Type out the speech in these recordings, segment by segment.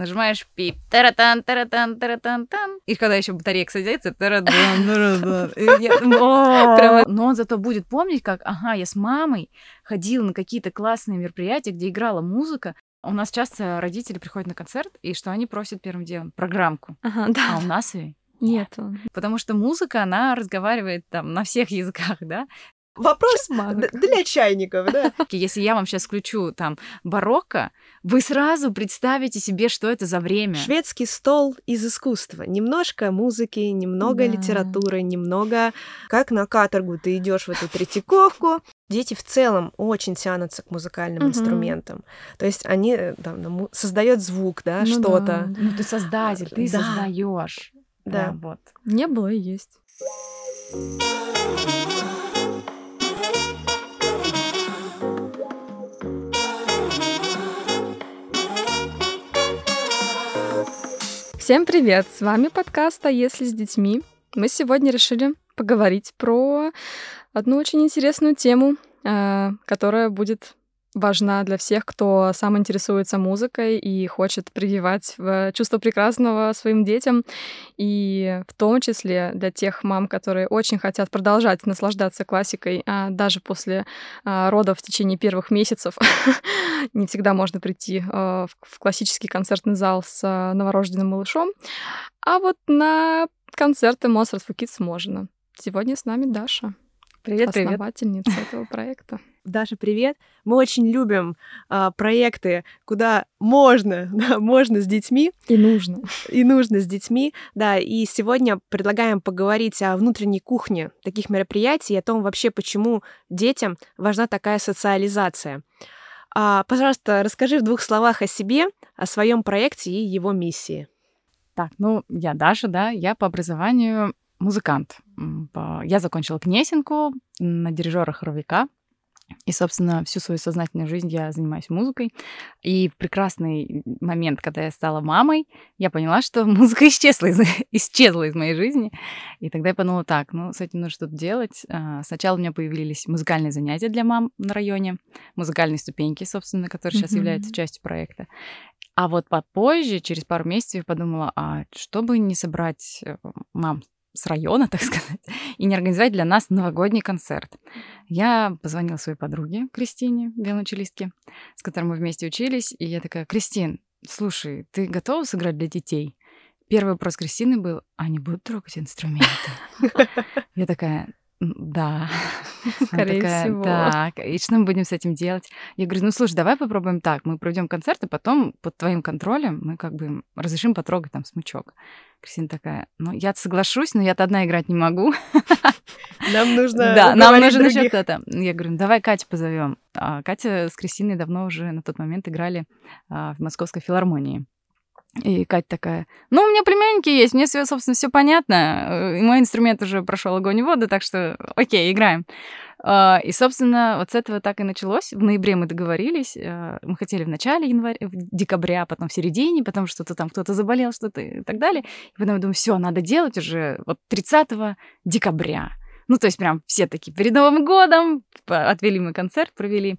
нажимаешь пип, таратан, таратан, таратан, тан. И когда еще батарейка садится, таратан, таратан. Но он зато будет помнить, как, ага, я с мамой ходила на какие-то классные мероприятия, где играла музыка. У нас часто родители приходят на концерт, и что они просят первым делом? Программку. Ага, А да. у нас ее Нету. Потому что музыка, она разговаривает там на всех языках, да? Вопрос Манок. д- для чайников, да? Если я вам сейчас включу там барокко, вы сразу представите себе, что это за время. Шведский стол из искусства. Немножко музыки, немного Да. литературы, немного как на каторгу ты идешь в эту третьяковку. Дети в целом очень тянутся к музыкальным Мгм. инструментам. То есть они э, там, создают звук, да, Ну что-то. да. Ну, ты создатель, ты Да. создаешь. Да. вот. Не было и есть. Всем привет! С вами подкаст «А если с детьми?». Мы сегодня решили поговорить про одну очень интересную тему, э, которая будет важна для всех, кто сам интересуется музыкой и хочет прививать э, чувство прекрасного своим детям, и в том числе для тех мам, которые очень хотят продолжать наслаждаться классикой, а даже после а, родов в течение первых месяцев не всегда можно прийти э, в классический концертный зал с э, новорожденным малышом, а вот на концерты Mozart for Kids можно. Сегодня с нами Даша, Привет, привет. основательница этого проекта. Даша, привет. Мы очень любим а, проекты, куда можно, да, можно с детьми И нужно. и нужно с детьми. Да, и сегодня предлагаем поговорить о внутренней кухне таких мероприятий о том вообще, почему детям важна такая социализация. А, пожалуйста, расскажи в двух словах о себе, о своем проекте и его миссии. Так, ну, я Даша, да, я по образованию музыкант. Я закончила Кнесинку на дирижера хоровика. И, собственно, всю свою сознательную жизнь я занимаюсь музыкой. И в прекрасный момент, когда я стала мамой, я поняла, что музыка исчезла из, исчезла из моей жизни. И тогда я подумала, так, ну, с этим нужно что-то делать. А, Сначала у меня появились музыкальные занятия для мам на районе, музыкальные ступеньки, собственно, которые сейчас Мгм. являются частью проекта. А вот попозже, через пару месяцев, я подумала, а чтобы не собрать э, мам с района, так сказать, и не организовать для нас новогодний концерт. Я позвонила своей подруге Кристине, виолончелистке, с которой мы вместе учились, и я такая, Кристин, слушай, ты готова сыграть для детей? Первый вопрос Кристины был, они будут трогать инструменты? Я такая, «М, да. Скорее такая, всего. Так, и что мы будем с этим делать? Я говорю, ну слушай, давай попробуем так. Мы проведем концерт, и потом под твоим контролем мы как бы им разрешим потрогать там смычок. Кристина такая, ну я соглашусь, но я-то одна играть не могу. Нам нужно Да, нам нужен еще кто-то. Я говорю, ну давай Катю позовем. А Катя с Кристиной давно уже на тот момент играли а, в Московской филармонии. И Катя такая, ну, у меня племянники есть, мне, собственно, все понятно, э, и мой инструмент уже прошел огонь и воду, так что окей, играем. А, И, собственно, вот с этого так и началось. В ноябре мы договорились. э, Мы хотели в начале января, в декабря, потом в середине, потом что-то там кто-то заболел, что-то и так далее. И потом я думаю, все, надо делать уже вот 30 декабря. Ну, то есть прям все такие перед Новым годом отвели мы концерт, провели.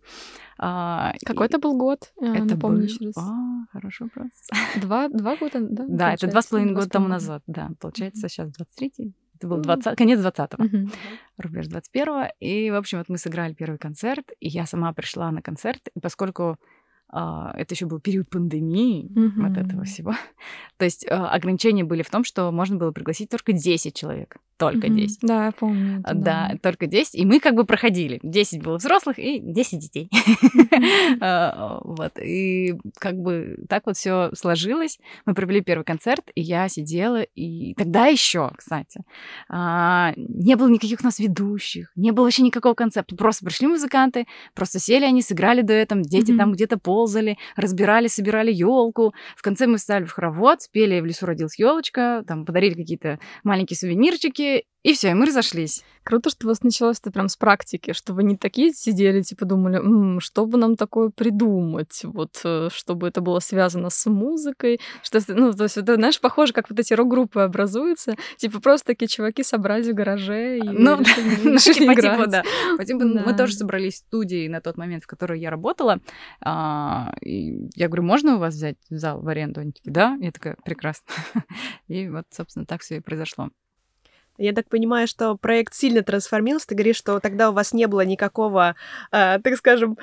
А, Какой это был год? И это Напомни был- еще раз. А, хороший вопрос. Два, два года, да? Да, это два с половиной года тому назад, да. Получается, сейчас 23-й. Это был Ну. 20, конец 20-го, Мгм. рубеж 21-го. И, в общем, вот мы сыграли первый концерт, и я сама пришла на концерт, и поскольку это еще был период пандемии, вот этого Мгм. всего. То есть а, ограничения были в том, что можно было пригласить только 10 человек. Только Мгм. 10. Да, я помню. это, А, Да, только 10. И мы как бы проходили. 10 было взрослых и 10 детей. А, Вот. И как бы так вот все сложилось. Мы провели первый концерт, и я сидела, и тогда еще, кстати, а, не было никаких у нас ведущих, не было вообще никакого концепта. Просто пришли музыканты, просто сели они, сыграли дуэтом, дети Мгм. там где-то ползали, разбирали, собирали елку. В конце мы встали в хоровод, спели «В лесу родилась елочка», там подарили какие-то маленькие сувенирчики, И все, и мы разошлись. Круто, что у вас началось это прям с практики, что вы не такие сидели, типа думали, М, что бы нам такое придумать, вот, э, чтобы это было связано с музыкой, что, ну, то есть это, знаешь, похоже, как вот эти рок-группы образуются, типа просто такие чуваки собрались в гараже и Ну, решили- ну, типа, играть. типа, да. По типу, Мы Да. тоже собрались в студии на тот момент, в которой я работала. А, и я говорю, можно у вас взять зал в аренду? Они такие, да. Я такая, прекрасно. И вот, собственно, так все и произошло. Я так понимаю, что проект сильно трансформировался. Ты говоришь, что тогда у вас не было никакого, э, так скажем,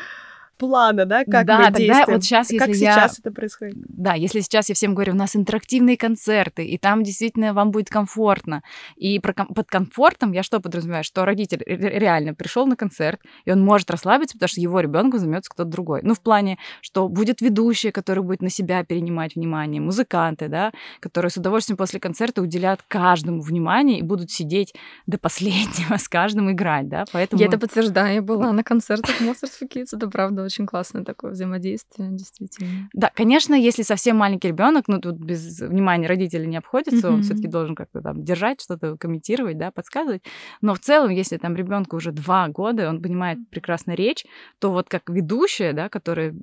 плана, да, как Да, мы тогда действуем. вот как если я- сейчас это происходит? Да, если сейчас я всем говорю, у нас интерактивные концерты, и там действительно вам будет комфортно. И про ком- под комфортом я что подразумеваю? Что родитель ре- ре- реально пришел на концерт, и он может расслабиться, потому что его ребенку займется кто-то другой. Ну, в плане, что будет ведущая, который будет на себя перенимать внимание, музыканты, да, которые с удовольствием после концерта уделят каждому внимание и будут сидеть до последнего с каждым играть, да, поэтому... Я это подтверждаю, я была на концертах for Kids, это правда очень классное такое взаимодействие, действительно. Да, конечно, если совсем маленький ребенок, ну тут без внимания родителей не обходится, он Мгм. все-таки должен как-то там держать, что-то комментировать, да, подсказывать. Но в целом, если там ребенку уже два года, он понимает прекрасно речь, то вот как ведущая, да, которая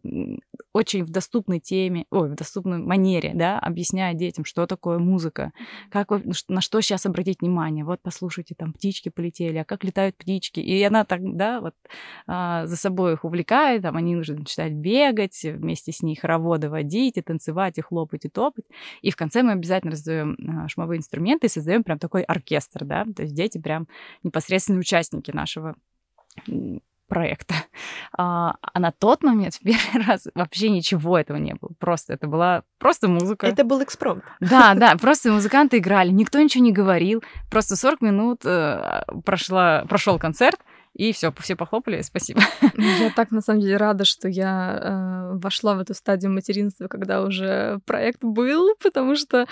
очень в доступной теме, ой, в доступной манере, да, объясняет детям, что такое музыка, как на что сейчас обратить внимание. Вот послушайте, там птички полетели, а как летают птички. И она так, да, вот а, за собой их увлекает, там они уже начинают бегать, вместе с ней хороводы водить, и танцевать, и хлопать, и топать. И в конце мы обязательно раздаем а, шумовые инструменты и создаем прям такой оркестр, да, то есть дети прям непосредственные участники нашего проекта. А, а на тот момент, в первый раз, вообще ничего этого не было. Просто это была просто музыка. Это был экспромт. Да, да, просто музыканты играли, никто ничего не говорил. Просто 40 минут э, прошла, прошел концерт, и все, все похлопали, спасибо. Я так, на самом деле, рада, что я э, вошла в эту стадию материнства, когда уже проект был, потому что,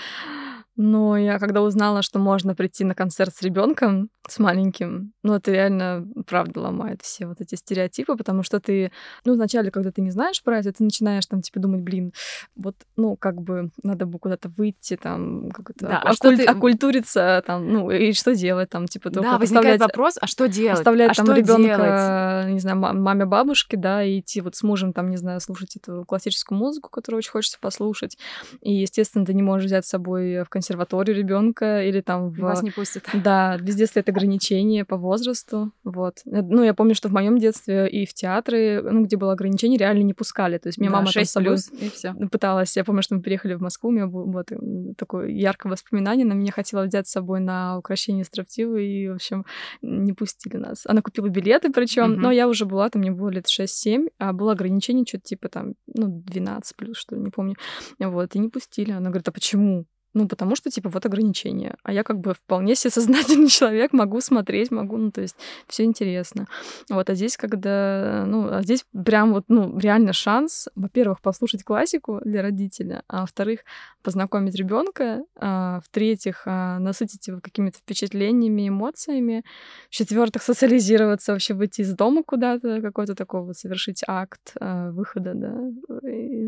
ну, я когда узнала, что можно прийти на концерт с ребенком, с маленьким, ну, это реально, правда, ломает все вот эти стереотипы, потому что ты, ну, вначале, когда ты не знаешь про это, ты начинаешь там, типа, думать, блин, вот, ну, как бы надо бы куда-то выйти, там, как-то Да, оку- а ты- оккультуриться, там, ну, и что делать, там, типа, только Да, возникает вопрос, а что делать? оставлять а там что делать? ребенка, не знаю, ма- маме, бабушке, да, и идти вот с мужем, там, не знаю, слушать эту классическую музыку, которую очень хочется послушать. И, естественно, ты не можешь взять с собой в консерваторию ребенка или там в... Вас не пустят. Да, везде стоят ограничения по возрасту, вот. Э, Ну, я помню, что в моем детстве и в театры, ну, где было ограничение, реально не пускали. То есть меня Да, мама там с 6 собой плюс, и все. пыталась. Я помню, что мы переехали в Москву, у меня было вот такое яркое воспоминание. Она меня хотела взять с собой на украшение строптивы, и, в общем, не пустили нас. Она купила билеты, причем, Мгм. но я уже была, там мне было лет 6-7, а было ограничение что-то типа там, ну, 12 плюс, что ли, не помню. Вот, и не пустили. Она говорит, а почему? Ну, потому что, типа, вот ограничения. А я как бы вполне себе сознательный человек, могу смотреть, могу, ну, то есть все интересно. Вот, а здесь, когда, ну, а здесь прям вот, ну, реально шанс, во-первых, послушать классику для родителя, а во-вторых, познакомить ребенка, а, в-третьих, а, насытить его какими-то впечатлениями, эмоциями, в-четвертых, социализироваться, вообще выйти из дома куда-то, какой-то такой вот совершить акт а, выхода, да,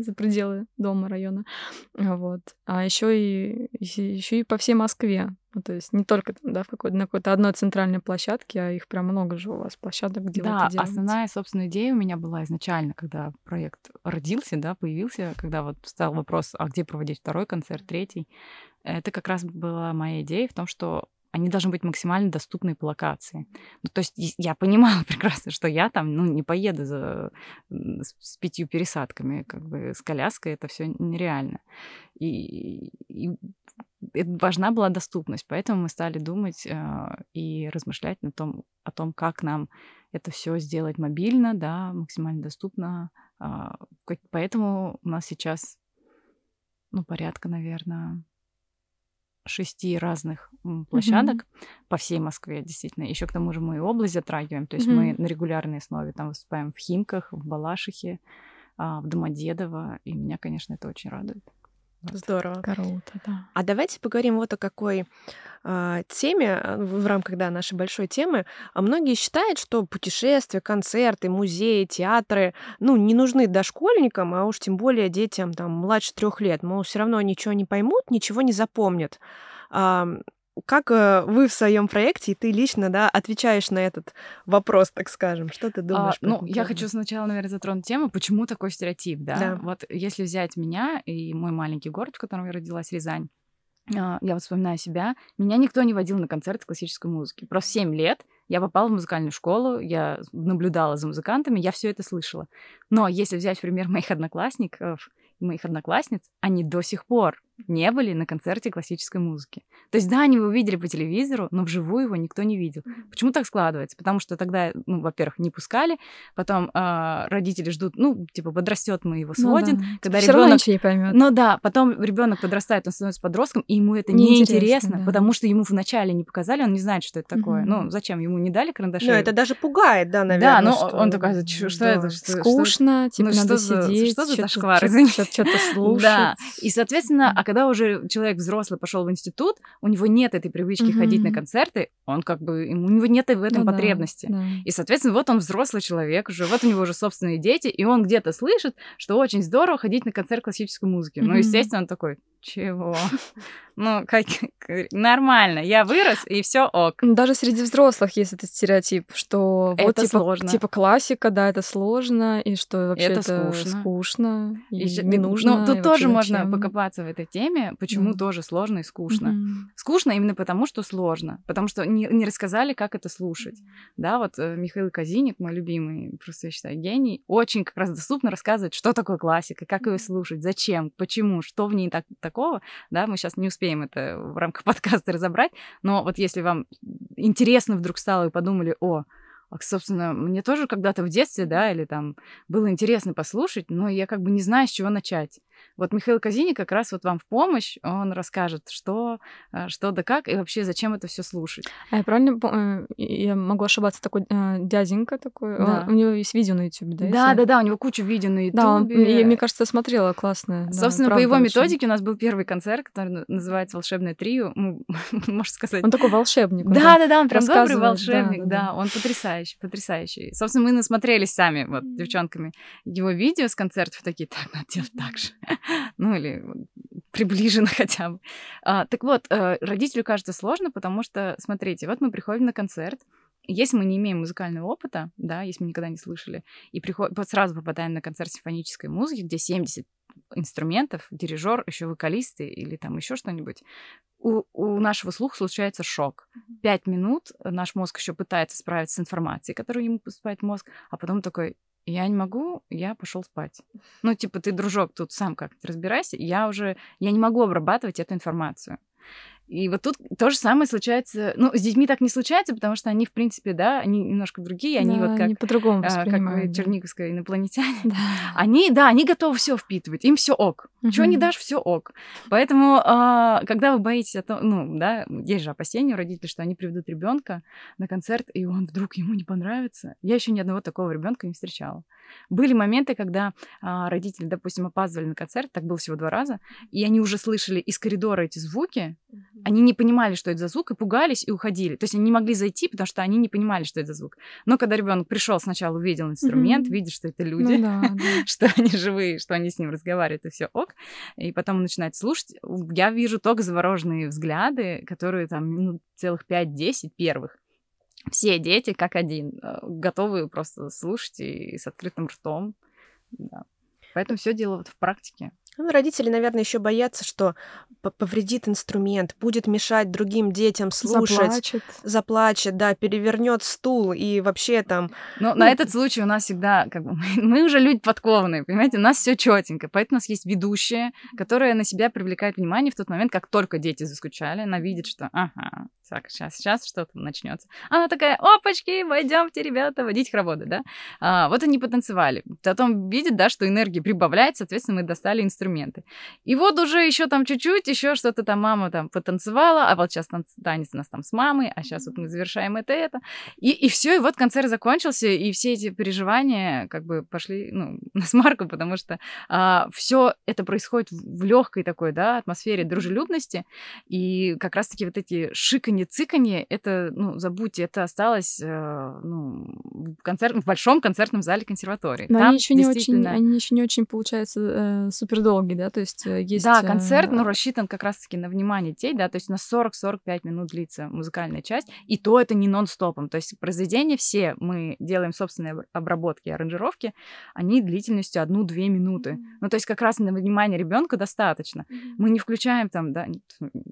за пределы дома, района. Вот. А еще и, еще и по всей Москве. Ну, то есть не только да, в какой-то, на какой-то одной центральной площадке, а их прям много же у вас площадок, где вы Да, это делаете. основная, собственно, идея у меня была изначально, когда проект родился, да, появился, когда вот стал вопрос, а где проводить второй концерт, третий. Это как раз была моя идея в том, что они должны быть максимально доступны по локации. Ну, то есть я понимала прекрасно, что я там, ну, не поеду за, с, с пятью пересадками, как бы с коляской это все нереально. И, и важна была доступность, поэтому мы стали думать э, и размышлять на том, о том, как нам это все сделать мобильно, да, максимально доступно. Как- Поэтому у нас сейчас, ну, порядка, наверное, шести разных площадок по всей Москве, действительно. Еще к тому же мы и область затрагиваем, то есть мы Мгм. на регулярной основе там выступаем в Химках, в Балашихе, а, в Домодедово, и меня, конечно, это очень радует. Здорово. Круто, да. А давайте поговорим вот о какой а, теме а, в рамках да, нашей большой темы. А многие считают, что путешествия, концерты, музеи, театры ну, не нужны дошкольникам, а уж тем более детям там, младше трех лет. Мол, все равно ничего не поймут, ничего не запомнят. Как э, вы в своем проекте, и ты лично, да, отвечаешь на этот вопрос, так скажем? Что ты думаешь? А, ну, я хочу сначала, наверное, затронуть тему, почему такой стереотип, да? да? Вот если взять меня и мой маленький город, в котором я родилась, Рязань, а, я вот вспоминаю себя, меня никто не водил на концерты классической музыки. Просто 7 лет я попала в музыкальную школу, я наблюдала за музыкантами, я все это слышала. Но если взять пример моих одноклассников, моих одноклассниц, они до сих пор не были на концерте классической музыки. То есть, да, они его видели по телевизору, но вживую его никто не видел. Почему так складывается? Потому что тогда, ну, во-первых, не пускали, потом э, родители ждут, ну, типа, подрастет, мы его сводим. Ну, да. Когда Всё ребенок не поймет. Ну да, потом ребенок подрастает, он становится подростком, и ему это неинтересно, не да. потому что ему вначале не показали, он не знает, что это такое. Угу. Ну, зачем? Ему не дали карандаши. Ну, это даже пугает, да, наверное. Да, ну, что... он такой, что, что да. это? Что, Скучно, что... типа, ну, надо что сидеть. За, что за зашквар, Что-то слушать. Да, и, соответственно, а когда уже человек взрослый пошел в институт, у него нет этой привычки mm-hmm. ходить на концерты, он как бы, у него нет в этом ну, потребности. Да, да. И, соответственно, вот он взрослый человек уже, вот у него уже собственные дети, и он где-то слышит, что очень здорово ходить на концерт классической музыки. Mm-hmm. Ну, естественно, он такой, чего? Ну, как, нормально, я вырос, и все ок. Даже среди взрослых есть этот стереотип, что это вот типа, сложно. типа классика, да, это сложно, и что вообще это, это скучно. скучно и, и не нужно. Ну, тут тоже можно зачем? покопаться в этой теме, почему mm. тоже сложно и скучно. Mm-hmm. Скучно именно потому, что сложно, потому что не, не рассказали, как это слушать. Mm-hmm. Да, вот э, Михаил Казиник, мой любимый, просто я считаю, гений, очень как раз доступно рассказывать, что такое классика, как ее слушать, зачем, почему, что в ней так, такого, да, мы сейчас не успеем это в рамках подкаста разобрать, но вот если вам интересно вдруг стало и подумали, о, а, собственно, мне тоже когда-то в детстве, да, или там было интересно послушать, но я как бы не знаю, с чего начать. Вот Михаил Казини как раз вот вам в помощь, он расскажет, что, э, что да как, и вообще зачем это все слушать. А я правильно э, я могу ошибаться, такой э, дяденька такой, да. он, у него есть видео на YouTube, да? Да, да, да, у него куча видео на YouTube. Да, он, я, мне кажется, смотрела, классно. Собственно, да, по его очень. методике у нас был первый концерт, который называется «Волшебное трио», можно сказать. Он такой волшебник. Да, да, да, он прям добрый волшебник, да, да, да, он потрясающий, потрясающий. Собственно, мы насмотрелись сами, вот, девчонками, его видео с концертов, такие, так, надо делать так же. Ну или приближенно хотя бы. А, так вот, э, родителю кажется сложно, потому что, смотрите, вот мы приходим на концерт, если мы не имеем музыкального опыта, да, если мы никогда не слышали, и приход... вот сразу попадаем на концерт симфонической музыки, где 70 инструментов, дирижер, еще вокалисты или там еще что-нибудь, у, у нашего слуха случается шок. Пять минут наш мозг еще пытается справиться с информацией, которую ему поступает мозг, а потом такой, я не могу, я пошел спать. Ну, типа, ты, дружок, тут сам как-то разбирайся, я уже, я не могу обрабатывать эту информацию. И вот тут то же самое случается. Ну, с детьми так не случается, потому что они, в принципе, да, они немножко другие, они да, вот как, по-другому а, как вы, черниговская инопланетяне. Да. Они, да, они готовы все впитывать, им все ок. Угу. Чего не дашь, все ок. Поэтому, а, когда вы боитесь, о том, ну, да, есть же опасения у родителей, что они приведут ребенка на концерт, и он вдруг ему не понравится. Я еще ни одного такого ребенка не встречала. Были моменты, когда а, родители, допустим, опаздывали на концерт, так было всего два раза, и они уже слышали из коридора эти звуки, они не понимали, что это за звук, и пугались и уходили. То есть они не могли зайти, потому что они не понимали, что это за звук. Но когда ребенок пришел, сначала увидел инструмент, mm-hmm. видит, что это люди, ну, да, да. что они живые, что они с ним разговаривают, и все ок. И потом он начинает слушать. Я вижу только завороженные взгляды, которые там ну, целых 5-10 первых все дети как один, э, готовы просто слушать и с открытым ртом. Да. Поэтому все дело вот в практике. Ну, родители, наверное, еще боятся, что повредит инструмент, будет мешать другим детям слушать, заплачет, заплачет да, перевернет стул и вообще там. Но ну, на этот случай у нас всегда, как бы, мы уже люди подкованные, понимаете, у нас все четенько, поэтому у нас есть ведущая, которая на себя привлекает внимание в тот момент, как только дети заскучали, она видит, что, ага, так, сейчас, сейчас что-то начнется. Она такая, опачки, пойдемте, ребята, водить хороводы, да? А, вот они потанцевали. Потом видит, да, что энергия прибавляет, соответственно, мы достали инструменты. И вот уже еще там чуть-чуть, еще что-то там мама там потанцевала, а вот сейчас танц, танец у нас там с мамой, а сейчас вот мы завершаем это, это. И, и все, и вот концерт закончился, и все эти переживания как бы пошли, ну, на смарку, потому что а, все это происходит в легкой такой, да, атмосфере дружелюбности, и как раз-таки вот эти шиканье цыканье, это, ну, забудьте, это осталось э, ну, в, концерт, в большом концертном зале консерватории. Но Там они еще не очень, они еще не очень, получается, э, супер да, то есть э, есть... Да, концерт, ну, э, рассчитан как раз-таки на внимание детей, да, то есть на 40-45 минут длится музыкальная часть, и то это не нон-стопом, то есть произведения все мы делаем собственные об- обработки, аранжировки, они длительностью 1-2 минуты. Ну, то есть как раз на внимание ребенка достаточно. Мы не включаем там, да,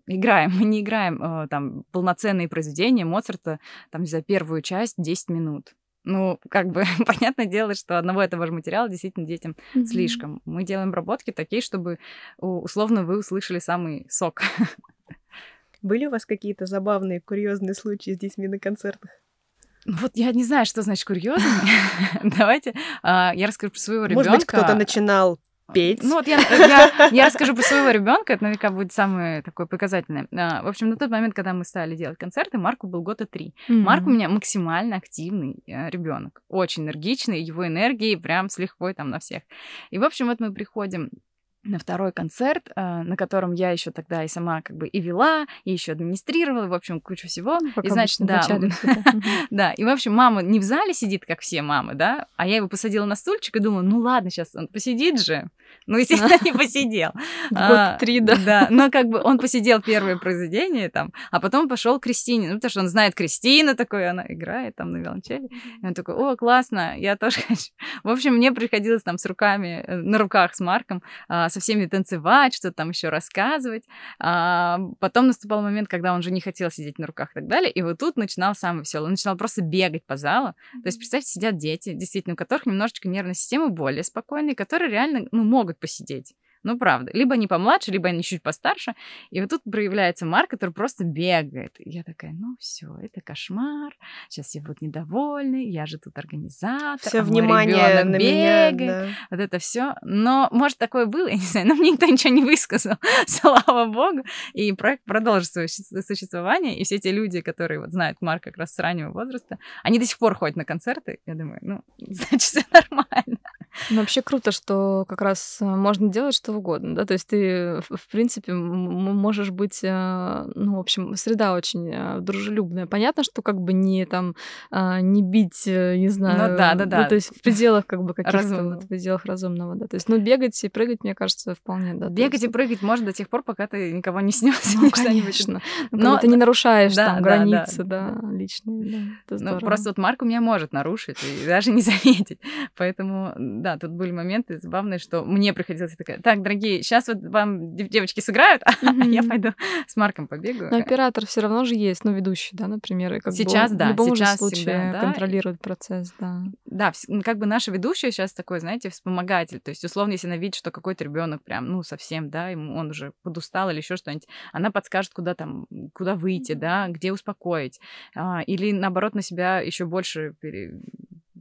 играем, мы не играем э, там полноценные произведения Моцарта, там, знаю, первую часть 10 минут. Ну, как бы, понятное дело, что одного этого же материала действительно детям Мгм. слишком. Мы делаем обработки такие, чтобы условно вы услышали самый сок. Были у вас какие-то забавные, курьезные случаи с детьми на концертах? Ну, Вот я не знаю, что значит курьезный. Давайте а, я расскажу про своего ребенка. Может быть, кто-то начинал петь? Ну вот я, я, я расскажу про своего ребенка, это наверняка будет самое такое показательное. А, В общем, на тот момент, когда мы стали делать концерты, Марку был года три. Марк у меня максимально активный ребенок, очень энергичный, его энергии прям с лихвой там на всех. И, в общем, вот мы приходим на второй концерт, э, на котором я еще тогда и сама как бы и вела, и еще администрировала, в общем, кучу всего. Ну, Как и значит, да, да, и, в общем, мама не в зале сидит, как все мамы, да, а я его посадила на стульчик и думала, ну ладно, сейчас он посидит же. Ну, естественно, не посидел. В А, год три, да. Да, но как бы он посидел первое произведение там, а потом пошел к Кристине, ну, потому что он знает Кристина такой, она играет там на виолончели. И он такой, о, классно, я тоже хочу. В общем, мне приходилось там с руками, э, на руках с Марком а, со всеми танцевать, что-то там еще рассказывать. А, потом наступал момент, когда он уже не хотел сидеть на руках и так далее, и вот тут начинал самое веселое. Он начинал просто бегать по залу. То есть, представьте, сидят дети, действительно, у которых немножечко нервная система более спокойная, которые реально, ну, могут посидеть. Ну, правда. Либо они помладше, либо они чуть постарше. И вот тут проявляется Марк, который просто бегает. И я такая, ну все, это кошмар. Сейчас все будут недовольны. Я же тут организатор. Все а внимание на меня. бегает да. вот это все. Но, может, такое было, я не знаю, но мне никто ничего не высказал, слава богу. И проект продолжит свое существование. И все те люди, которые вот знают Марка как раз с раннего возраста, они до сих пор ходят на концерты. Я думаю, ну, значит, все нормально. Ну, вообще круто, что как раз э, можно делать что угодно, да, то есть ты, в принципе, можешь быть, э, ну, в общем, среда очень э, дружелюбная. Понятно, что как бы не там, а, не бить, э, не знаю, Ну да, да, да. то есть в пределах как бы каких-то, вот, в пределах разумного, да, то есть, ну, бегать и прыгать, мне кажется, вполне, да. Бегать и прыгать можно до тех пор, пока ты никого не снес. Ну, конечно. Ну, Но- ты не нарушаешь там границы, да. личные, Ну, просто вот Марк у меня может нарушить и даже не заметить. Поэтому, да, тут были моменты забавные, что мне приходилось такая, так, дорогие, сейчас вот вам дев- девочки сыграют, а я пойду с Марком побегаю. Но оператор все равно же есть, ну, ведущий, да, например, и как бы Сейчас, он да, в любом сейчас же случае всегда, да. контролирует процесс, да. Да, ну, как бы наша ведущая сейчас такой, знаете, вспомогатель. То есть, условно, если она видит, что какой-то ребенок прям, ну, совсем, да, ему он уже подустал или еще что-нибудь, она подскажет, куда там, куда выйти, да, где успокоить. А, или, наоборот, на себя еще больше пере-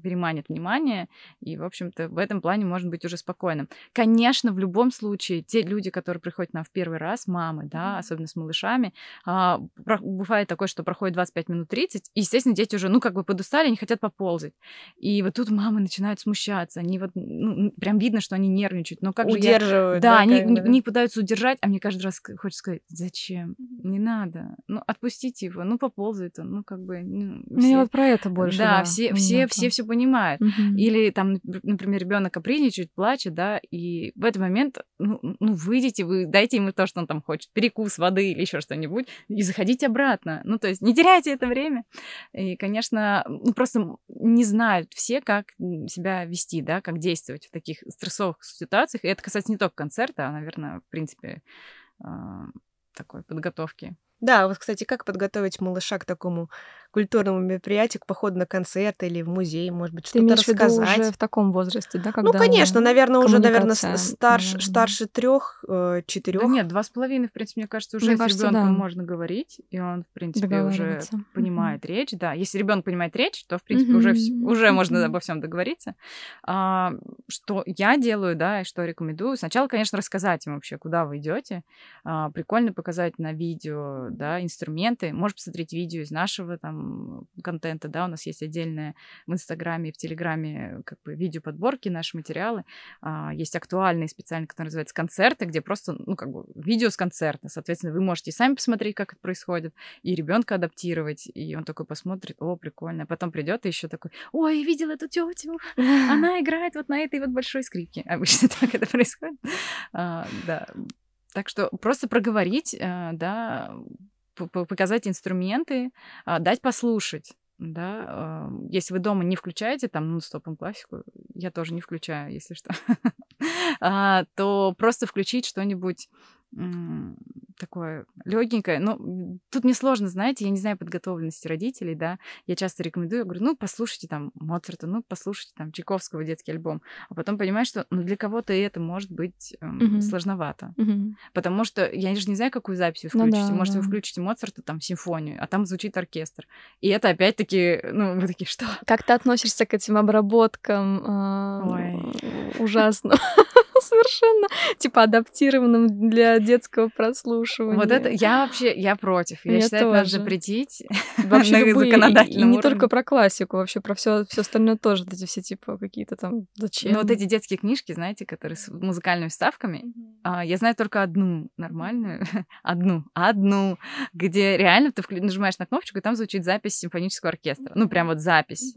переманит внимание, и, в общем-то, в этом плане можно быть уже спокойным. Конечно, в любом случае, те люди, которые приходят нам в первый раз, мамы, да, особенно с малышами, а, бывает такое, что проходит 25 минут 30, и, естественно, дети уже, ну, как бы подустали, они хотят поползать. И вот тут мамы начинают смущаться, они вот, ну, прям видно, что они нервничают, но как же я... Удерживают. Да, они, бы, они пытаются удержать, а мне каждый раз хочется сказать, зачем? Не надо. Ну, отпустите его, ну, поползает он, ну, как бы... Ну, Ну, все- я вот про это больше, да, да. все, все, все все понимают. Мгм. Или там, напр- например, ребенок капризничает, плачет, да, и в этот момент, ну, ну, выйдите, вы дайте ему то, что он там хочет, перекус воды или еще что-нибудь, и заходите обратно. Ну, то есть не теряйте это время. И, конечно, ну, просто не знают все, как себя вести, да, как действовать в таких стрессовых ситуациях. И это касается не только концерта, а, наверное, в принципе, а, такой подготовки. Да, вот, кстати, как подготовить малыша к такому культурному мероприятию, к походу на концерт или в музей, может быть, Ты что-то имеешь в виду рассказать? уже в таком возрасте, да, Ну, когда... конечно, наверное, уже, наверное, старше, старше трех, четырех. Да нет, два с половиной, в принципе, мне кажется, уже Мне с кажется, ребенком да. можно говорить, и он, в принципе, уже понимает речь, да. Если ребенок понимает речь, то, в принципе, уже, вс- Мгм. уже можно Мгм. обо всем договориться. А, что я делаю, да, и что рекомендую. Сначала, конечно, рассказать им вообще, куда вы идете. А, прикольно показать на видео, да, инструменты. Может посмотреть видео из нашего там там контента, да, у нас есть отдельное в Инстаграме и в Телеграме как бы видеоподборки, наши материалы. А, есть актуальные специальные, которые называются концерты, где просто, ну, как бы видео с концерта. Соответственно, вы можете сами посмотреть, как это происходит, и ребенка адаптировать, и он такой посмотрит, о, прикольно. А потом придет и еще такой, ой, видел эту тетю, она играет вот на этой вот большой скрипке. Обычно так это происходит. А, да. Так что просто проговорить, э, да, показать инструменты, а, дать послушать. Да, а, если вы дома не включаете там ну стопом классику, я тоже не включаю, если что, а, то просто включить что-нибудь такое легенькое. Ну, тут мне сложно, знаете, я не знаю подготовленности родителей, да. Я часто рекомендую, я говорю, ну, послушайте там Моцарта, ну, послушайте там Чайковского детский альбом. А потом понимаешь, что ну, для кого-то это может быть эм, mm-hmm. сложновато. Mm-hmm. Потому что я же не знаю, какую запись вы включите. Ну, да, Может, да. вы включите Моцарта, там, симфонию, а там звучит оркестр. И это опять-таки, ну, вы такие, что? Как ты относишься к этим обработкам? Ой. Ужасно. Совершенно. Типа адаптированным для детского прослушивания. Вот это я вообще, я против. Я, я считаю, тоже. надо запретить вообще на законодательном И не только про классику, вообще про все все остальное тоже. Эти все типа какие-то там зачем. Ну вот эти детские книжки, знаете, которые с музыкальными вставками, а, я знаю только одну нормальную, одну, одну, где реально ты нажимаешь на кнопочку, и там звучит запись симфонического оркестра. Ну прям вот запись.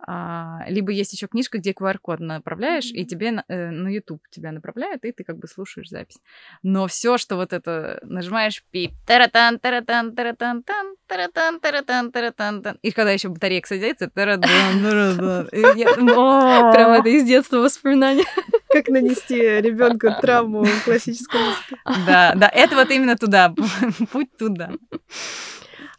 А, либо есть еще книжка, где QR-код направляешь, mm-hmm. и тебе на, э, на YouTube тебя направляют, и ты как бы слушаешь запись. Но все, что вот это нажимаешь пип, таратан, таратан, таратан, тан, таратан, таратан, таратан, тан, и когда еще батарейка садится, таратан, таратан. Прям это из детства воспоминания. Как нанести ребенку травму классического Да, да, это вот именно туда, путь туда.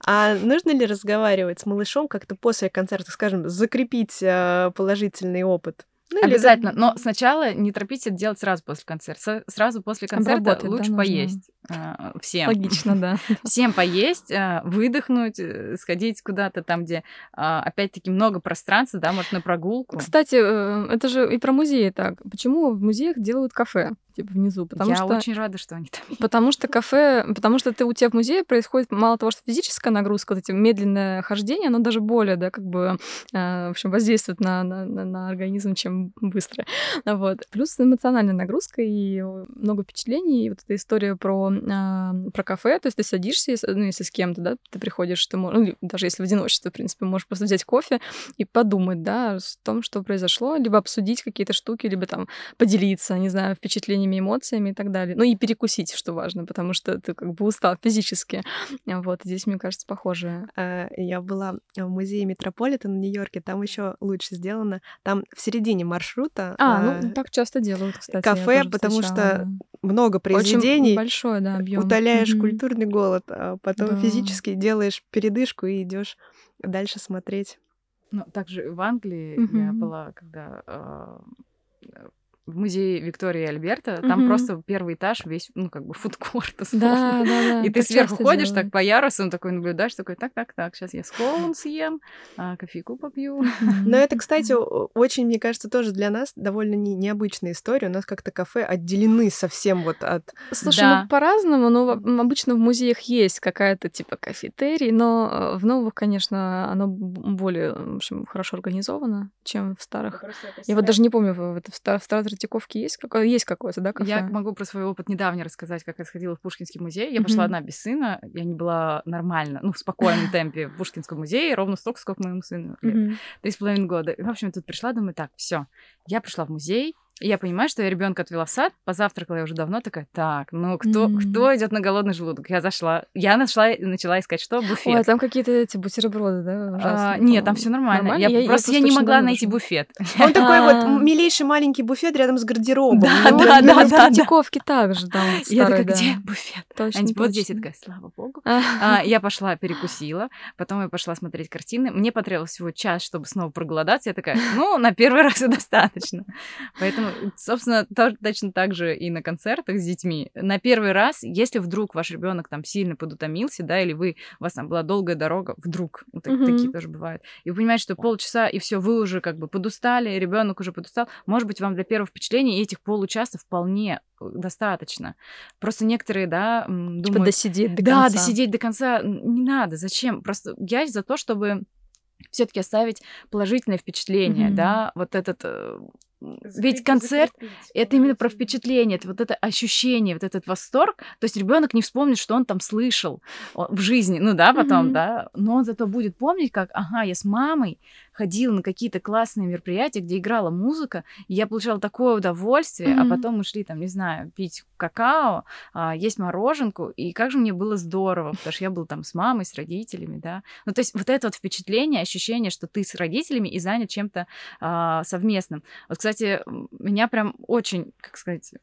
А нужно ли разговаривать с малышом как-то после концерта, скажем, закрепить э, положительный опыт? Ну, Обязательно. Или... Но сначала не торопитесь это делать сразу после концерта. Сразу после концерта лучше да, поесть э, всем. Логично, да. Всем поесть, э, выдохнуть, э, сходить куда-то там, где а, опять-таки много пространства, да, может, на прогулку. Кстати, это же и про музеи так. Почему в музеях делают кафе? Типа внизу, потому Я что очень рада, что они там. Потому что кафе, потому что ты у тебя в музее происходит мало того, что физическая нагрузка, вот эти медленное хождение, оно даже более, да, как бы, э, в общем, воздействует на, на, на организм, чем быстро, вот. Плюс эмоциональная нагрузка и много впечатлений, и вот эта история про э, про кафе, то есть ты садишься, ну если с кем-то, да, ты приходишь, ты можешь, ну, даже если в одиночестве, в принципе, можешь просто взять кофе и подумать, да, о том, что произошло, либо обсудить какие-то штуки, либо там поделиться, не знаю, впечатлениями своими эмоциями и так далее. Ну и перекусить, что важно, потому что ты как бы устал физически. Вот, здесь, мне кажется, похоже. А, я была в музее Метрополитен в Нью-Йорке, там еще лучше сделано. Там в середине маршрута... А, ну так часто делают, кстати. Кафе, потому что много произведений. Очень большой, да, объем. Утоляешь mm-hmm. культурный голод, а потом да. физически делаешь передышку и идешь дальше смотреть. Ну, также в Англии mm-hmm. я была, когда э, в музее Виктории и Альберта, там просто первый этаж весь, ну, как бы фудкорт Да, да, да. И ты сверху ходишь так по ярусам, такой наблюдаешь, такой, так, так, так, сейчас я скоун съем, а, кофейку попью. Но это, кстати, очень, мне кажется, тоже для нас довольно не, необычная история. У нас как-то кафе отделены совсем вот от... Слушай, да. ну, по-разному, но обычно в музеях есть какая-то типа кафетерий, но э, в новых, конечно, оно более, в общем, хорошо организовано, чем в старых. Я вот даже не помню, в, в, в старых Третьяковке есть, какое, есть какое-то, да, кафе? Я могу про свой опыт недавний рассказать, как я сходила в Пушкинский музей. Я mm-hmm. пошла одна без сына, я не была нормально, ну, в спокойном темпе в Пушкинском музее, ровно столько, сколько моему сыну лет. Три с половиной года. И, в общем, тут пришла, думаю, так, все, я пришла в музей, я понимаю, что я ребенка отвела в сад, позавтракала я уже давно, такая, так, ну кто, mm. кто идет на голодный желудок? Я зашла, я нашла, начала искать, что буфет. Ой, а там какие-то эти бутерброды, да? А, нет, там все нормально. нормально. Я, я, просто я, я не могла найти буфет. Он такой вот милейший маленький буфет рядом с гардеробом. Да, да, да, да. Третьяковке также там. Я такая, где буфет? Точно. Вот здесь, такая, слава богу. А, я пошла, перекусила, потом я пошла смотреть картины. Мне потребовалось всего час, чтобы снова проголодаться. Я такая, ну, на первый раз и достаточно. Поэтому собственно, тоже, точно так же и на концертах с детьми. На первый раз, если вдруг ваш ребенок там сильно подутомился, да, или вы, у вас там была долгая дорога, вдруг, вот так, Мгм. такие тоже бывают, и вы понимаете, что полчаса, и все, вы уже как бы подустали, ребенок уже подустал, может быть, вам для первого впечатления этих получаса вполне э, достаточно. Просто некоторые, да, Типа думают, досидеть до да, конца. досидеть до конца не надо. Зачем? Просто я за то, чтобы все-таки оставить положительное впечатление, Мгм. да, вот этот. Ведь концерт это именно про впечатление, это вот это ощущение, вот этот восторг. То есть ребенок не вспомнит, что он там слышал в жизни, ну да, потом, Мгм. да, но он зато будет помнить, как, ага, я с мамой ходила на какие-то классные мероприятия, где играла музыка, и я получала такое удовольствие, а Мгм. потом мы шли там, не знаю, пить какао, а, есть мороженку, и как же мне было здорово, потому что я был там с мамой, с родителями, да. Ну, то есть вот это вот впечатление, ощущение, что ты с родителями и занят чем-то а, совместным. Вот, кстати, меня прям очень, как сказать,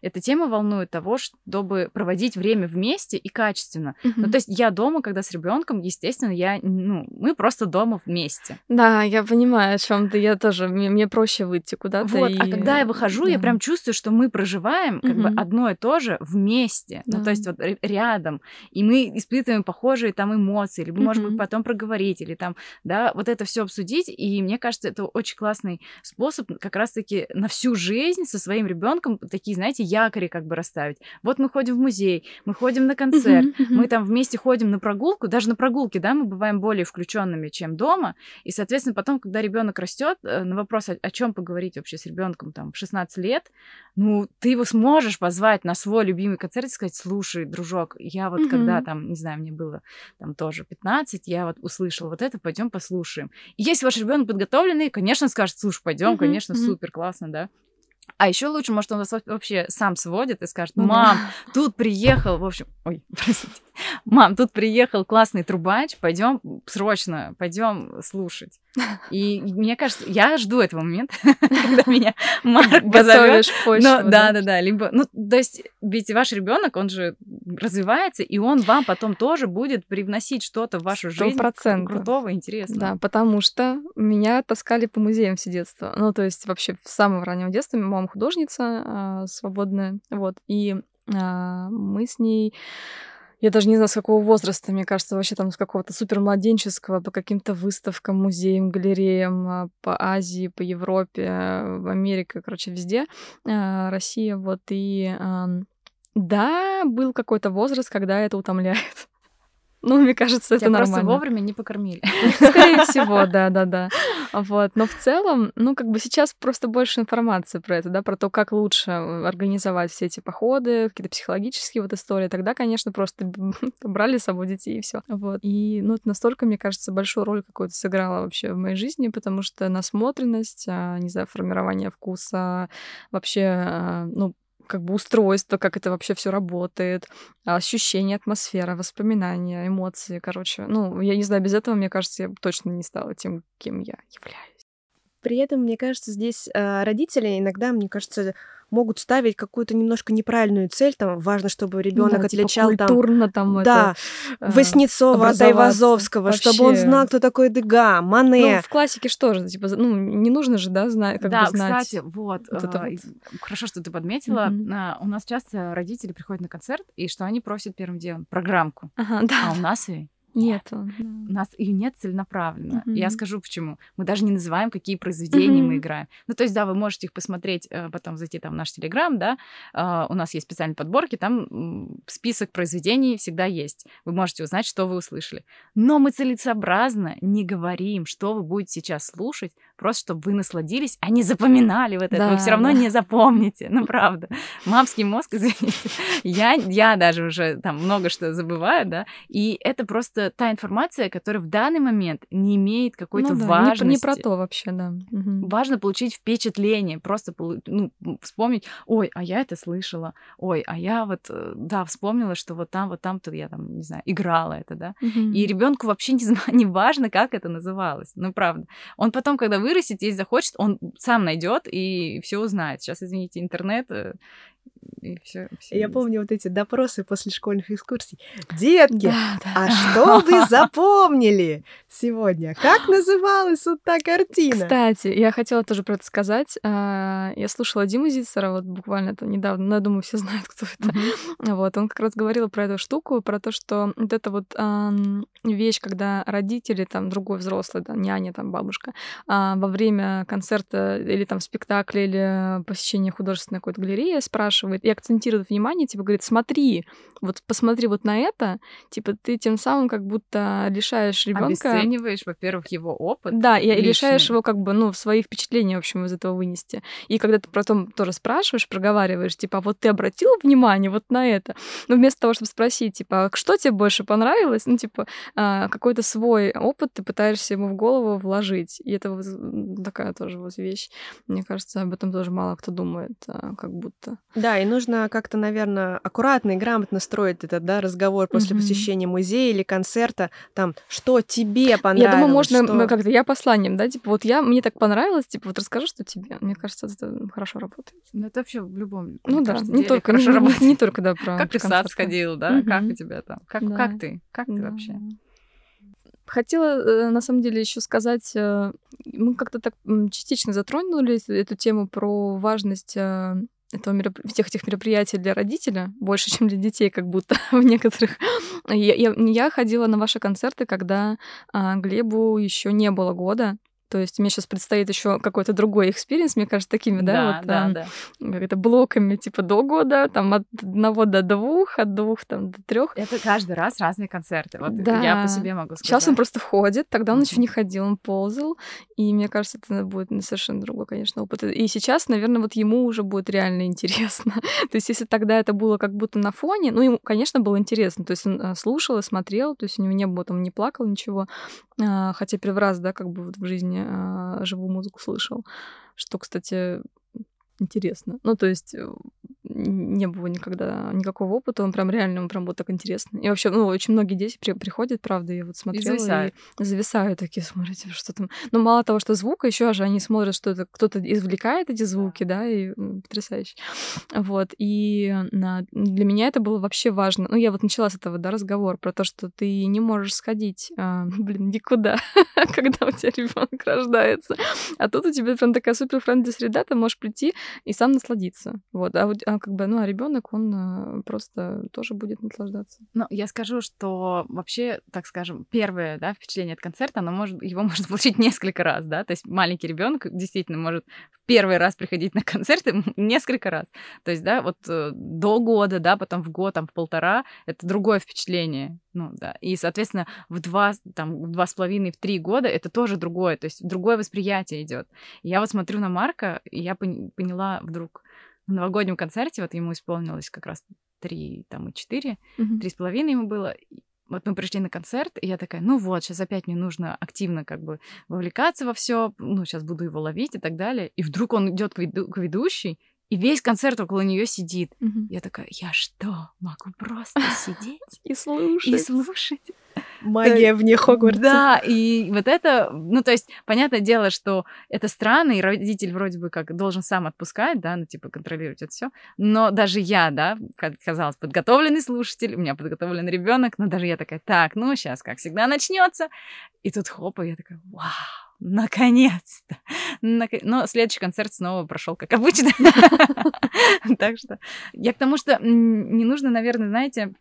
эта тема волнует того, чтобы проводить время вместе и качественно. Ну, Мгм. то есть я дома, когда с ребенком, естественно, я, ну, мы просто дома вместе. Да, я понимаю, о чем ты. Я тоже, мне, мне проще выйти куда-то. Вот, и... а когда я выхожу, я да. прям чувствую, что мы проживаем как бы Мгм. одно и то же вместе, ну Да. то есть вот рядом, и мы испытываем похожие там эмоции, либо можем Мгм. потом проговорить или там, да, вот это все обсудить, и мне кажется, это очень классный способ как раз-таки на всю жизнь со своим ребенком такие, знаете, якори как бы расставить. Вот мы ходим в музей, мы ходим на концерт, мгм. мы там вместе ходим на прогулку, даже на прогулке, да, мы бываем более включенными, чем дома, и, соответственно, потом, когда ребенок растет, э, на вопрос, о, чем поговорить вообще с ребенком там в 16 лет, ну, ты его сможешь позвать на свой любимый концерт и сказать, слушай, дружок, я вот когда Мгм. там, не знаю, мне было там тоже 15, я вот услышала вот это, пойдем послушаем. И если ваш ребенок подготовленный, конечно, скажет, слушай, пойдем, Мгм, конечно, мгм. супер, классно, да. А еще лучше, может, он вас во- вообще сам сводит и скажет, мам, тут приехал, в общем, ой, простите, мам, тут приехал классный трубач, пойдем срочно, пойдем слушать. И мне кажется, я жду этого момента, когда меня Марк. Готовишь почву, Ну, да, да, да. Либо, ну, то есть, ведь ваш ребенок, он же развивается, и он вам потом тоже будет привносить что-то в вашу Сто жизнь процентов. крутого, интересного. Да, потому что меня таскали по музеям все детство. Ну, то есть вообще с самого раннего детства. Моя мама художница а, свободная, вот. И а, мы с ней... Я даже не знаю, с какого возраста, мне кажется, вообще там с какого-то супер младенческого по каким-то выставкам, музеям, галереям а, по Азии, по Европе, а, в Америке, короче, везде, а, Россия, вот. И да, был какой-то возраст, когда это утомляет. Ну, мне кажется, это Тебя просто нормально. вовремя не покормили. Скорее всего, да, да, да. Вот. Но в целом, ну, как бы сейчас просто больше информации про это, да, про то, как лучше э, организовать все эти походы, какие-то психологические вот истории. Тогда, конечно, просто брали с собой детей и все. Вот. И, ну, это настолько, мне кажется, большую роль какую-то сыграла вообще в моей жизни, потому что насмотренность, а, не знаю, формирование вкуса, вообще, а, ну, как бы устройство, как это вообще все работает, ощущение, атмосфера, воспоминания, эмоции, короче. Ну, я не знаю, без этого, мне кажется, я бы точно не стала тем, кем я являюсь. При этом, мне кажется, здесь э, родители иногда, мне кажется, могут ставить какую-то немножко неправильную цель. Там важно, чтобы ребенок Да, типа отличал там культурно там да, это, э, Воснецова от образоваться. Айвазовского, чтобы он знал, кто такой Дега, Мане. Ну, в классике что же, типа, ну, не нужно же, да, знать, как да, бы знать. кстати, вот, вот это а, вот. хорошо, что ты подметила. А, у нас часто родители приходят на концерт, и что они просят первым делом? Программку. Ага, А да. у нас ее Нет. У нас ее нет целенаправленно. Мгм. Я скажу почему. Мы даже не называем, какие произведения мы Мгм. играем. Ну, то есть, да, вы можете их посмотреть, э, потом зайти там в наш Телеграм, да, а, у нас есть специальные подборки, там список произведений всегда есть. Вы можете узнать, что вы услышали. Но мы целесообразно не говорим, что вы будете сейчас слушать, просто чтобы вы насладились, а не запоминали вот это. вы Да, все равно да. не запомните, ну, правда. Мамский мозг, извините. Я, я даже уже там много что забываю, да, и это просто та информация, которая в данный момент не имеет какой-то Ну да, не важности. про- Не, про то вообще, да. Мгм. Важно получить впечатление, просто ну, вспомнить, ой, а я это слышала, ой, а я вот, э, да, вспомнила, что вот там, вот там-то я там, не знаю, играла это, да. Мгм. И ребенку вообще не, не важно, как это называлось, ну правда. Он потом, когда вырастет, если захочет, он сам найдет и все узнает. Сейчас, извините, интернет, э, и все. Я помню вот эти допросы после школьных экскурсий. Детки, Да, да. а что вы запомнили сегодня? Как называлась вот та картина? Кстати, я хотела тоже про это сказать. А, Я слушала Диму Зицера вот буквально это недавно, но я думаю, все знают, кто это. Вот, он как раз говорил про эту штуку, про то, что вот эта вот вещь, когда родители, там, другой взрослый, да, няня, там, бабушка, а, во время концерта или там спектакля или посещения художественной какой-то галереи спрашивает и акцентирует внимание, типа, говорит, смотри, вот посмотри вот на это, типа, ты тем самым как будто лишаешь ребенка Обесцениваешь, во-первых, его опыт. да, и и лишаешь личный. его как бы, ну, свои впечатления, в общем, из этого вынести. И когда ты потом тоже спрашиваешь, проговариваешь, типа, а вот ты обратил внимание вот на это? Ну, вместо того, чтобы спросить, типа, а что тебе больше понравилось? Ну, типа, а, какой-то свой опыт ты пытаешься ему в голову вложить. И это вот такая тоже вот вещь. Мне кажется, об этом тоже мало кто думает, как будто. Да, и нужно как-то, наверное, аккуратно и грамотно строить этот да, разговор после Мгм. посещения музея или концерта. Там, что тебе понравилось? Я думаю, можно что- как-то я посланием, да, типа, вот я, мне так понравилось, типа, вот расскажи, что тебе. Мне кажется, это хорошо работает. Ну, это вообще в любом Ну да, кажется, не деле только, не, хорошо не- работает. не только, да, про Как ты в сад сходил, да? Как Мгм. у тебя там? Как, Да. как ты? Как ты Да. вообще? Хотела, э, на самом деле, еще сказать, э, мы как-то так частично затронули эту тему про важность э, этого мероп- всех этих мероприятий для родителя, больше, чем для детей, как будто в некоторых. Я, я- я ходила на ваши концерты, когда а, Глебу еще не было года. То есть мне сейчас предстоит еще какой-то другой experience, мне кажется, такими, да, да, вот, да, ам, да. как это, блоками, типа, до года, там, от одного до двух, от двух, там, до трех. Это каждый раз разные концерты. Вот Да. я по себе могу сказать. Сейчас он просто входит, тогда он еще Мгм. не ходил, он ползал, и мне кажется, это будет ну, совершенно другой, конечно, опыт. И сейчас, наверное, вот ему уже будет реально интересно. то есть, если тогда это было как будто на фоне, ну, ему, конечно, было интересно, то есть он а, слушал и смотрел, то есть у него не было там, не плакал, ничего, А, хотя первый раз, да, как бы вот в жизни а, живую музыку слышал, что, кстати, интересно. Ну, то есть э, не было никогда никакого опыта, он прям реально, он прям был так интересно. И вообще, ну, очень многие дети при- приходят, правда, я вот смотрела и зависают. зависают такие, смотрите, что там. Ну, мало того, что звук, еще же они смотрят, что это кто-то извлекает эти звуки, да, и м, потрясающе. Вот, и на- для меня это было вообще важно. Ну, я вот начала с этого, да, разговор про то, что ты не можешь сходить, а, блин, никуда, когда у тебя ребенок рождается. А тут у тебя прям такая супер френдли среда, ты можешь прийти и сам насладиться. Вот, а, вот, а как бы, ну, а ребенок, он а, просто тоже будет наслаждаться. Ну, я скажу, что вообще, так скажем, первое да, впечатление от концерта, оно может, его можно получить несколько раз, да, то есть маленький ребенок действительно может в первый раз приходить на концерты несколько раз. То есть, да, вот э, до года, да, потом в год, там, в полтора, это другое впечатление. Ну, да. И, соответственно, в два, там, в два с половиной, в три года это тоже другое, то есть другое восприятие идет. Я вот смотрю на Марка, и я пон- поняла вдруг на новогоднем концерте, вот ему исполнилось как раз три, там, и четыре, три с половиной ему было. Вот мы пришли на концерт, и я такая, ну вот, сейчас опять мне нужно активно как бы вовлекаться во все, ну, сейчас буду его ловить и так далее. И вдруг он идет к, веду- к ведущей, и весь концерт около нее сидит. Мгм. Я такая, я что, могу просто сидеть И слушать. и слушать? Магия вне Хогвартса. Да, и вот это, ну, то есть, понятное дело, что это странно, и родитель вроде бы как должен сам отпускать, да, ну, типа, контролировать это все. Но даже я, да, как казалось, подготовленный слушатель, у меня подготовленный ребенок, но даже я такая, так, ну, сейчас, как всегда, начнется. И тут хоп, и я такая, вау, наконец-то. Нак- Но следующий концерт снова прошел как обычно. Так что я к тому, что не нужно, наверное, знаете,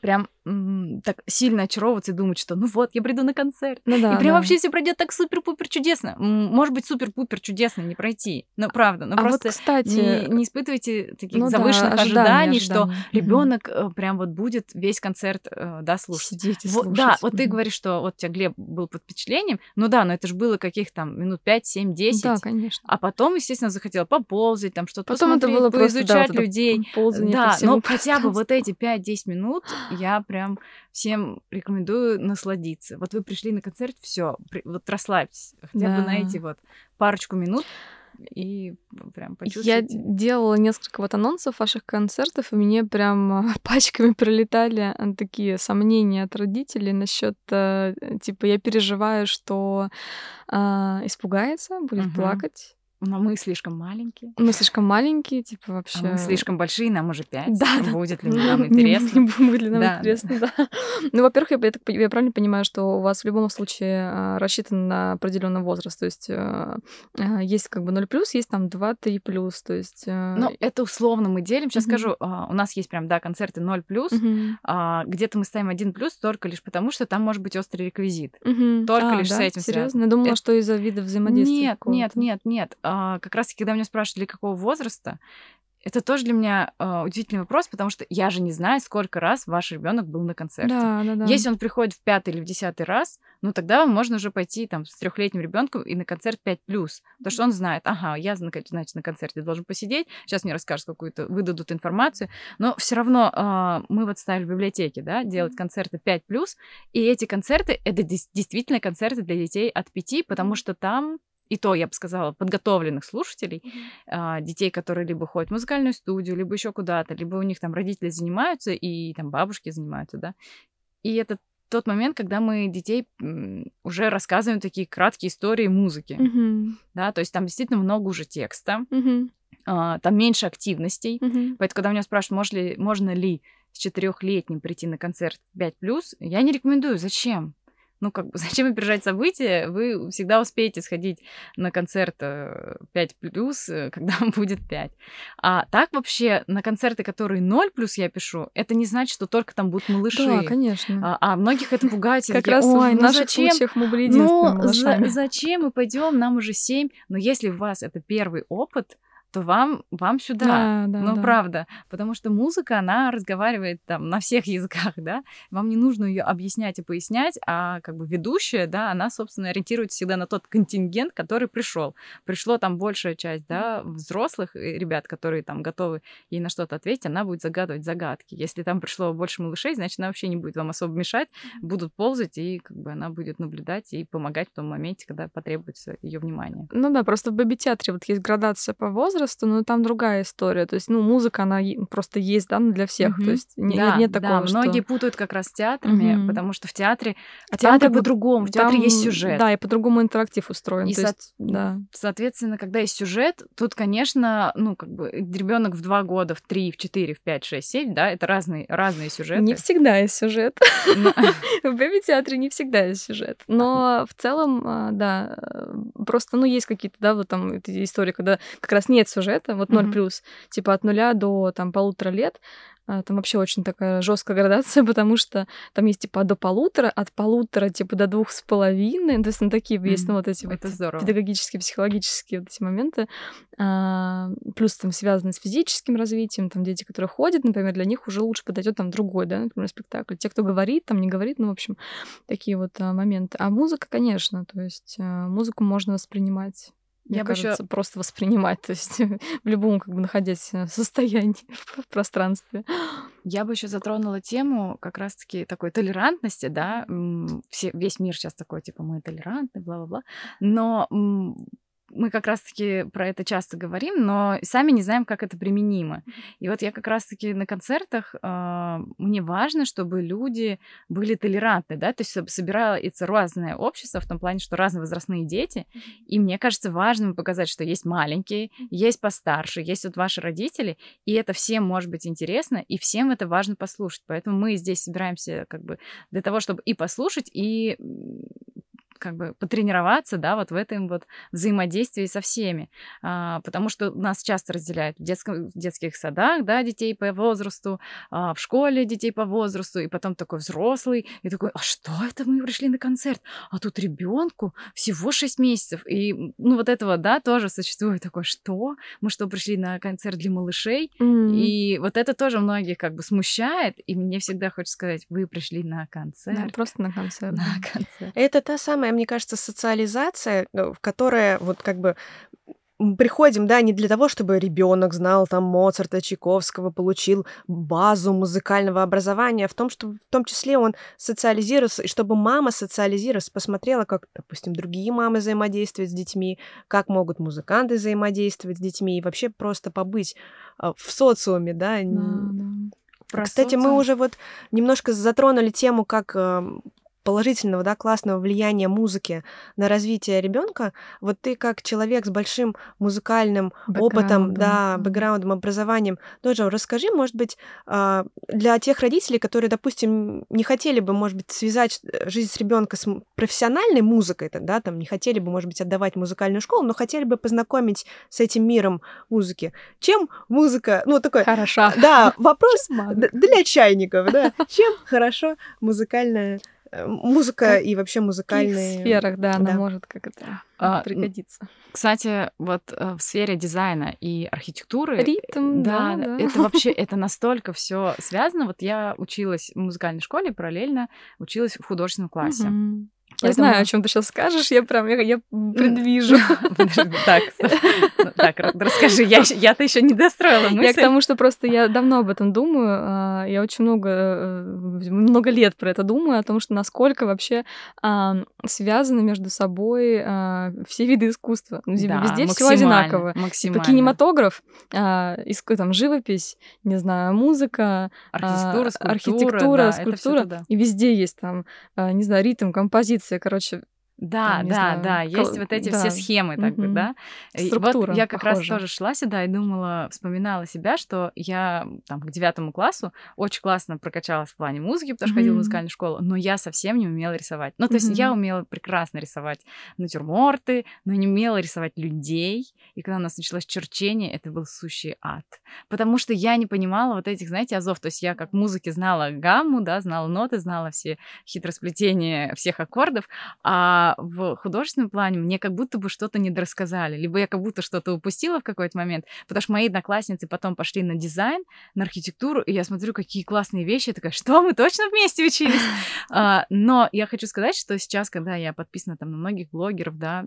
прям так сильно очаровываться и думать, что ну вот, я приду на концерт. Ну да, и прям да. вообще все пройдет так супер-пупер чудесно. Может быть, супер-пупер чудесно не пройти. Ну, правда. Ну, а просто вот, кстати, не, не испытывайте таких ну да, завышенных ожидания, ожиданий, что ожиданий. Мгм. ребенок э, прям вот будет весь концерт, э, да, слушать. Сидеть и Вот, слушать. да, вот ты говоришь, что вот у тебя Глеб был под впечатлением. Ну да, но это же было каких там минут 5, 7, 10. Да, конечно. А потом, естественно, захотела поползать, там что-то Потом это посмотреть, было просто, да, поизучать вот это людей. по Да, но хотя бы вот эти 5-10 минут я прям всем рекомендую насладиться. Вот вы пришли на концерт, все, вот расслабьтесь. Хотя бы на Да. эти вот парочку минут и прям Я почувствуйте. делала несколько вот анонсов ваших концертов, и мне прям а, пачками прилетали а, такие сомнения от родителей насчет, типа, я переживаю, что а, испугается, будет Мгм. плакать. Но мы слишком маленькие. Мы слишком маленькие, типа вообще. А мы слишком большие, нам уже пять. Да, да. Будет ли нам интересно? Будет ли нам Да. интересно, да. Ну, во-первых, я, я так по- я правильно понимаю, что у вас в любом случае а, рассчитан на определенный возраст. То есть а, а, есть как бы 0 плюс, есть там 2-3 плюс. То есть. Ну, это условно мы делим. Сейчас скажу, у нас есть прям, да, концерты 0 плюс. Где-то мы ставим 1 плюс только лишь потому, что там может быть острый реквизит. Только А, лишь с да? этим Серьезно? связано. Я думала, Это- что из-за вида взаимодействия. Нет, нет, нет, нет. А, как раз когда меня спрашивали, какого возраста, это тоже для меня а, удивительный вопрос, потому что я же не знаю, сколько раз ваш ребенок был на концерте. Да, да, да. Если он приходит в пятый или в десятый раз, ну тогда можно уже пойти там с трехлетним ребенком и на концерт 5 плюс. Потому что он знает, ага, я зна- значит на концерте должен посидеть, сейчас мне расскажут какую-то, выдадут информацию. Но все равно а, мы вот ставили в библиотеке, да, делать концерты 5 плюс. И эти концерты это действительно концерты для детей от 5, потому что там и то, я бы сказала, подготовленных слушателей, а, детей, которые либо ходят в музыкальную студию, либо еще куда-то, либо у них там родители занимаются, и там бабушки занимаются, да. И это тот момент, когда мы детей уже рассказываем такие краткие истории музыки, Мгм, да, то есть там действительно много уже текста, а, там меньше активностей, мгм. Поэтому, когда меня спрашивают, можно ли, можно ли с четырехлетним прийти на концерт 5 я не рекомендую. Зачем? Ну, как бы, зачем опережать события? Вы всегда успеете сходить на концерт э, 5 когда будет 5. А так вообще на концерты, которые 0 плюс я пишу, это не значит, что только там будут малыши. Да, конечно. А, а многих это пугает. Как раз Ой, в ну наших случаях мы были Ну, зачем мы пойдем? Нам уже 7. Но если у вас это первый опыт, то вам, вам сюда. Да, да, ну, да. правда. Потому что музыка, она разговаривает там на всех языках, да. Вам не нужно ее объяснять и пояснять, а как бы ведущая, да, она, собственно, ориентируется всегда на тот контингент, который пришел. Пришло там большая часть, да, взрослых э, ребят, которые там готовы ей на что-то ответить, она будет загадывать загадки. Если там пришло больше малышей, значит, она вообще не будет вам особо мешать, будут ползать, и как бы она будет наблюдать и помогать в том моменте, когда потребуется ее внимание. Ну да, просто в бэби-театре вот есть градация по возрасту, но там другая история. То есть, ну, музыка, она просто есть, да, ну, для всех. То Мгм. есть не- да, нет, нет да, такого, что... многие путают как раз с театрами, Мгм. потому что в театре, А в там театре бы- по-другому, в театре там, есть сюжет. Да, и по-другому интерактив устроен. И то со- есть, да. Соответственно, когда есть сюжет, тут, конечно, ну, как бы ребенок в два года, в три, в четыре, в пять, шесть, семь, да, это разные, разные сюжеты. Не всегда есть сюжет. Но- В бэби-театре не всегда есть сюжет. Но в целом, а, да, э, просто, ну, есть какие-то, да, вот там истории, когда как раз нет сюжета, вот 0 Мгм. плюс, типа от нуля до там полутора лет, а, там вообще очень такая жесткая градация, потому что там есть типа до полутора, от полутора типа до двух с половиной, то есть ну, такие есть ну, вот эти вот Это здорово. педагогические, психологические вот эти моменты, А, плюс там связаны с физическим развитием, там дети, которые ходят, например, для них уже лучше подойдет там другой, да, например, спектакль. Те, кто говорит, там не говорит, ну, в общем, такие вот а, моменты. А музыка, конечно, то есть а, музыку можно воспринимать мне Я кажется, просто воспринимать, то есть в любом, как бы, находясь э, состоянии в пространстве. Я бы еще затронула тему как раз-таки такой толерантности, да, все, весь мир сейчас такой, типа, мы толерантны, бла-бла-бла, но мы как раз-таки про это часто говорим, но сами не знаем, как это применимо. И вот я как раз-таки на концертах, а, мне важно, чтобы люди были толерантны, да, то есть соб- собирается разное общество в том плане, что разновозрастные дети, и мне кажется важным показать, что есть маленькие, есть постарше, есть вот ваши родители, и это всем может быть интересно, и всем это важно послушать. Поэтому мы здесь собираемся как бы для того, чтобы и послушать, и как бы потренироваться, да, вот в этом вот взаимодействии со всеми. А, потому что нас часто разделяют в, детском, в детских садах, да, детей по возрасту, а, в школе детей по возрасту, и потом такой взрослый, и такой, а что это мы пришли на концерт? А тут ребенку всего 6 месяцев. И, ну, вот этого, да, тоже существует такое, что? Мы что, пришли на концерт для малышей? М. И вот это тоже многих как бы смущает, и мне всегда хочется сказать, вы пришли на Да, концерт. просто на концерт. На да. концерт. Это та самая, мне кажется, социализация, э, в которой вот как бы приходим, да, не для того, чтобы ребенок знал там Моцарта, Чайковского, получил базу музыкального образования, а в том, что в том числе он социализировался, и чтобы мама социализировалась, посмотрела, как, допустим, другие мамы взаимодействуют с детьми, как могут музыканты взаимодействовать с детьми, и вообще просто побыть а, в социуме, да. Да, да. Про Кстати, мы социум. уже вот немножко затронули тему, как э, положительного, да, классного влияния музыки на развитие ребенка, вот ты как человек с большим музыкальным опытом, да, бэкграундом, образованием, тоже расскажи, может быть, а, для тех родителей, которые, допустим, не хотели бы, может быть, связать э, жизнь с ребенка с профессиональной музыкой, да, там не хотели бы, может быть, отдавать музыкальную школу, но хотели бы познакомить с этим миром музыки. Чем музыка, ну такой, хороша. Да, вопрос для чайников, да. Чем хорошо музыкальная Э, музыка как и вообще музыкальные... В сферах, да, она да. может как это а, пригодиться. Кстати, вот э, в сфере дизайна и архитектуры... Ритм, да, да, да. Это вообще, это настолько все связано. Вот я училась в музыкальной школе, параллельно училась в художественном классе. Угу. Я знаю, о чем ты сейчас скажешь, я прям я, я предвижу. Так, так, расскажи, я-то еще не достроила мысль. Я к тому, что просто я давно об этом думаю, а, я очень много, э, много лет про это думаю, о том, что насколько вообще а, связаны между собой а, все виды искусства. Ну, везде все одинаково. Типа кинематограф, там, живопись, не знаю, музыка, архитектура, скульптура, и везде есть там, не знаю, ритм, композиция, короче, да, там, да, знаю, да, есть вот эти да. все схемы, так бы, да. Структура вот я как похожа. раз тоже шла сюда и думала, вспоминала себя, что я там к девятому классу очень классно прокачалась в плане музыки, потому что mm-hmm. ходила в музыкальную школу, но я совсем не умела рисовать. Ну, то есть я умела прекрасно рисовать натюрморты, но не умела рисовать людей. И когда у нас началось черчение, это был сущий ад. Потому что я не понимала вот этих, знаете, азов. То есть я как музыки знала гамму, да, знала ноты, знала все хитросплетения всех аккордов, а в художественном плане мне как будто бы что-то недорассказали, либо я как будто что-то упустила в какой-то момент, потому что мои одноклассницы потом пошли на дизайн, на архитектуру, и я смотрю, какие классные вещи, я такая, что, мы точно вместе учились? А, но я хочу сказать, что сейчас, когда я подписана там на многих блогеров, да,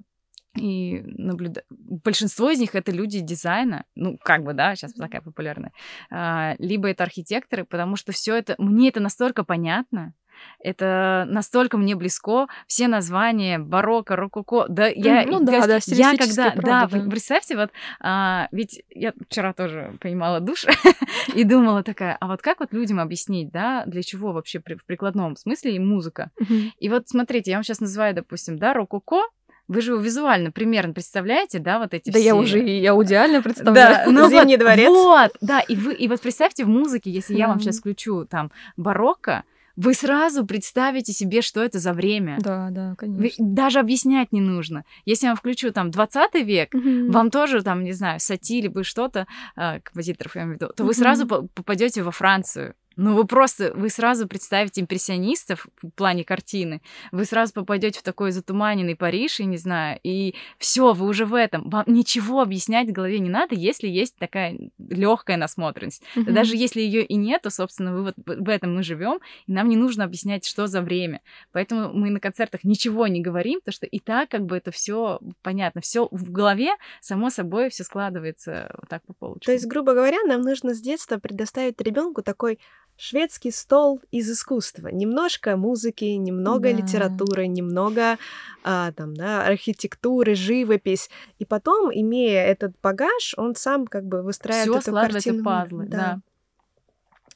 и наблюдаю. Большинство из них это люди дизайна, ну, как бы, да, сейчас такая популярная. А, либо это архитекторы, потому что все это, мне это настолько понятно, это настолько мне близко. Все названия барокко, рококо. Да, я, ну, да, да, я когда, правда, да, да, представьте, вот, а, ведь я вчера тоже понимала душ и думала такая, а вот как вот людям объяснить, да, для чего вообще при, в прикладном смысле и музыка? И вот смотрите, я вам сейчас называю, допустим, да, рококо, вы же визуально примерно представляете, да, вот эти да все... я уже и аудиально представляю. Да, ну Зимний вот, дворец. Вот, да, и вы, и вот представьте в музыке, если я вам сейчас включу там барокко, вы сразу представите себе, что это за время. Да, да, конечно. Вы, даже объяснять не нужно. Если я вам включу там 20 век, mm-hmm. вам тоже там, не знаю, Сати либо что-то, э, композиторов я имею в виду, то mm-hmm. вы сразу попадете во Францию. Ну, вы просто, вы сразу представите импрессионистов в плане картины, вы сразу попадете в такой затуманенный Париж, и не знаю, и все, вы уже в этом. Вам ничего объяснять в голове не надо, если есть такая легкая насмотренность. Mm-hmm. Даже если ее и нет, то, собственно, вы вот в этом мы живем, и нам не нужно объяснять, что за время. Поэтому мы на концертах ничего не говорим, потому что и так как бы это все понятно, все в голове, само собой, все складывается вот так по полочкам. То есть, грубо говоря, нам нужно с детства предоставить ребенку такой шведский стол из искусства. Немножко музыки, немного да. литературы, немного а, там, да, архитектуры, живопись. И потом, имея этот багаж, он сам как бы выстраивает Всё эту картину. пазлы, да. да.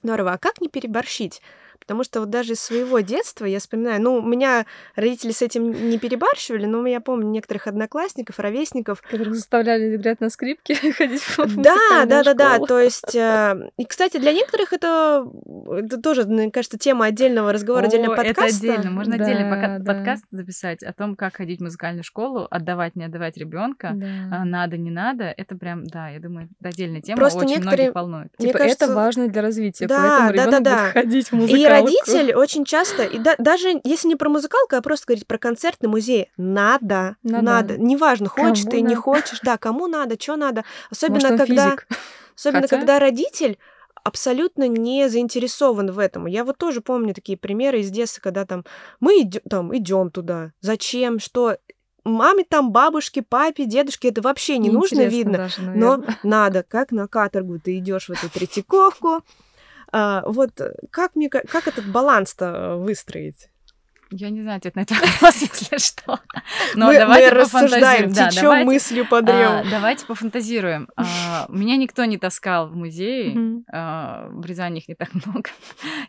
Здорово. А как не переборщить? Потому что вот даже из своего детства я вспоминаю, ну, у меня родители с этим не перебарщивали, но я помню некоторых одноклассников, ровесников. Которых заставляли играть на скрипке, ходить в Да, да, да, да. То есть, э, и, кстати, для некоторых это, это тоже, мне кажется, тема отдельного разговора, отдельного подкаста. Это отдельно. Можно да, отдельный да. подкаст записать о том, как ходить в музыкальную школу, отдавать, не отдавать ребенка, да. надо, не надо. Это прям, да, я думаю, отдельная тема, Просто очень некоторые... многих волнует. Типа, кажется... это важно для развития, да, поэтому да, ребенок да, да. будет ходить в музыкалку. Родитель очень часто, и да, даже если не про музыкалку, а просто говорить про концертный музей, надо, надо, надо. неважно, хочешь кому ты, надо? не хочешь, да, кому надо, что надо, особенно Может, когда, физик. особенно Хотя... когда родитель абсолютно не заинтересован в этом. Я вот тоже помню такие примеры из детства, когда там мы идем, там идем туда, зачем, что? Маме там, бабушке, папе, дедушке это вообще не, не нужно, видно, даже, но надо, как на каторгу ты идешь в эту Третьяковку, вот как мне как этот баланс-то выстроить? Я не знаю ответ на этот вопрос, если что. Но мы, давайте мы рассуждаем, Да, течем давайте, мыслью по древу. а, давайте пофантазируем. А, меня никто не таскал в музей. Мгм. а, в Рязани их не так много.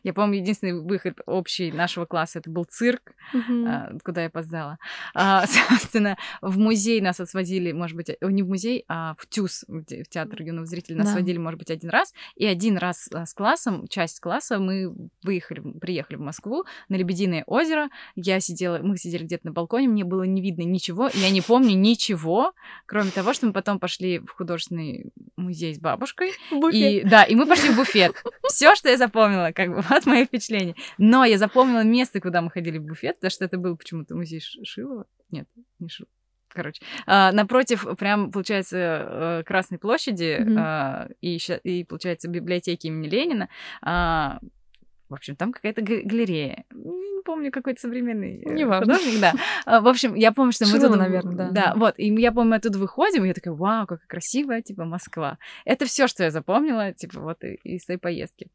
Я помню, единственный выход общий нашего класса это был цирк, Мгм. а, куда я опоздала. А, Собственно, в музей нас отводили, может быть, э, не в музей, а в ТЮЗ, в те- в театр юного зрителя, нас Да. водили, может быть, один раз. И один раз а, с классом, часть класса, мы выехали, приехали в Москву на Лебединое озеро. Я сидела, мы сидели где-то на балконе, мне было не видно ничего, я не помню ничего, кроме того, что мы потом пошли в художественный музей с бабушкой. И, да, и мы пошли в буфет. Все, что я запомнила, как бы, вот мои впечатления. Но я запомнила место, куда мы ходили в буфет, потому что это был почему-то музей Шилова. Нет, не Шилова. Короче, а, напротив, прям, получается, э, Красной площади а, и, и, получается, библиотеки имени Ленина. а, в общем, там какая-то га- галерея. Не помню, какой-то современный э, Неважно. художник, да. А, В общем, я помню, что мы Шилова, тут... наверно, да. Да, вот. И я помню, мы оттуда выходим, и я такая, вау, какая красивая, типа, Москва. Это все, что я запомнила, типа, вот из той поездки.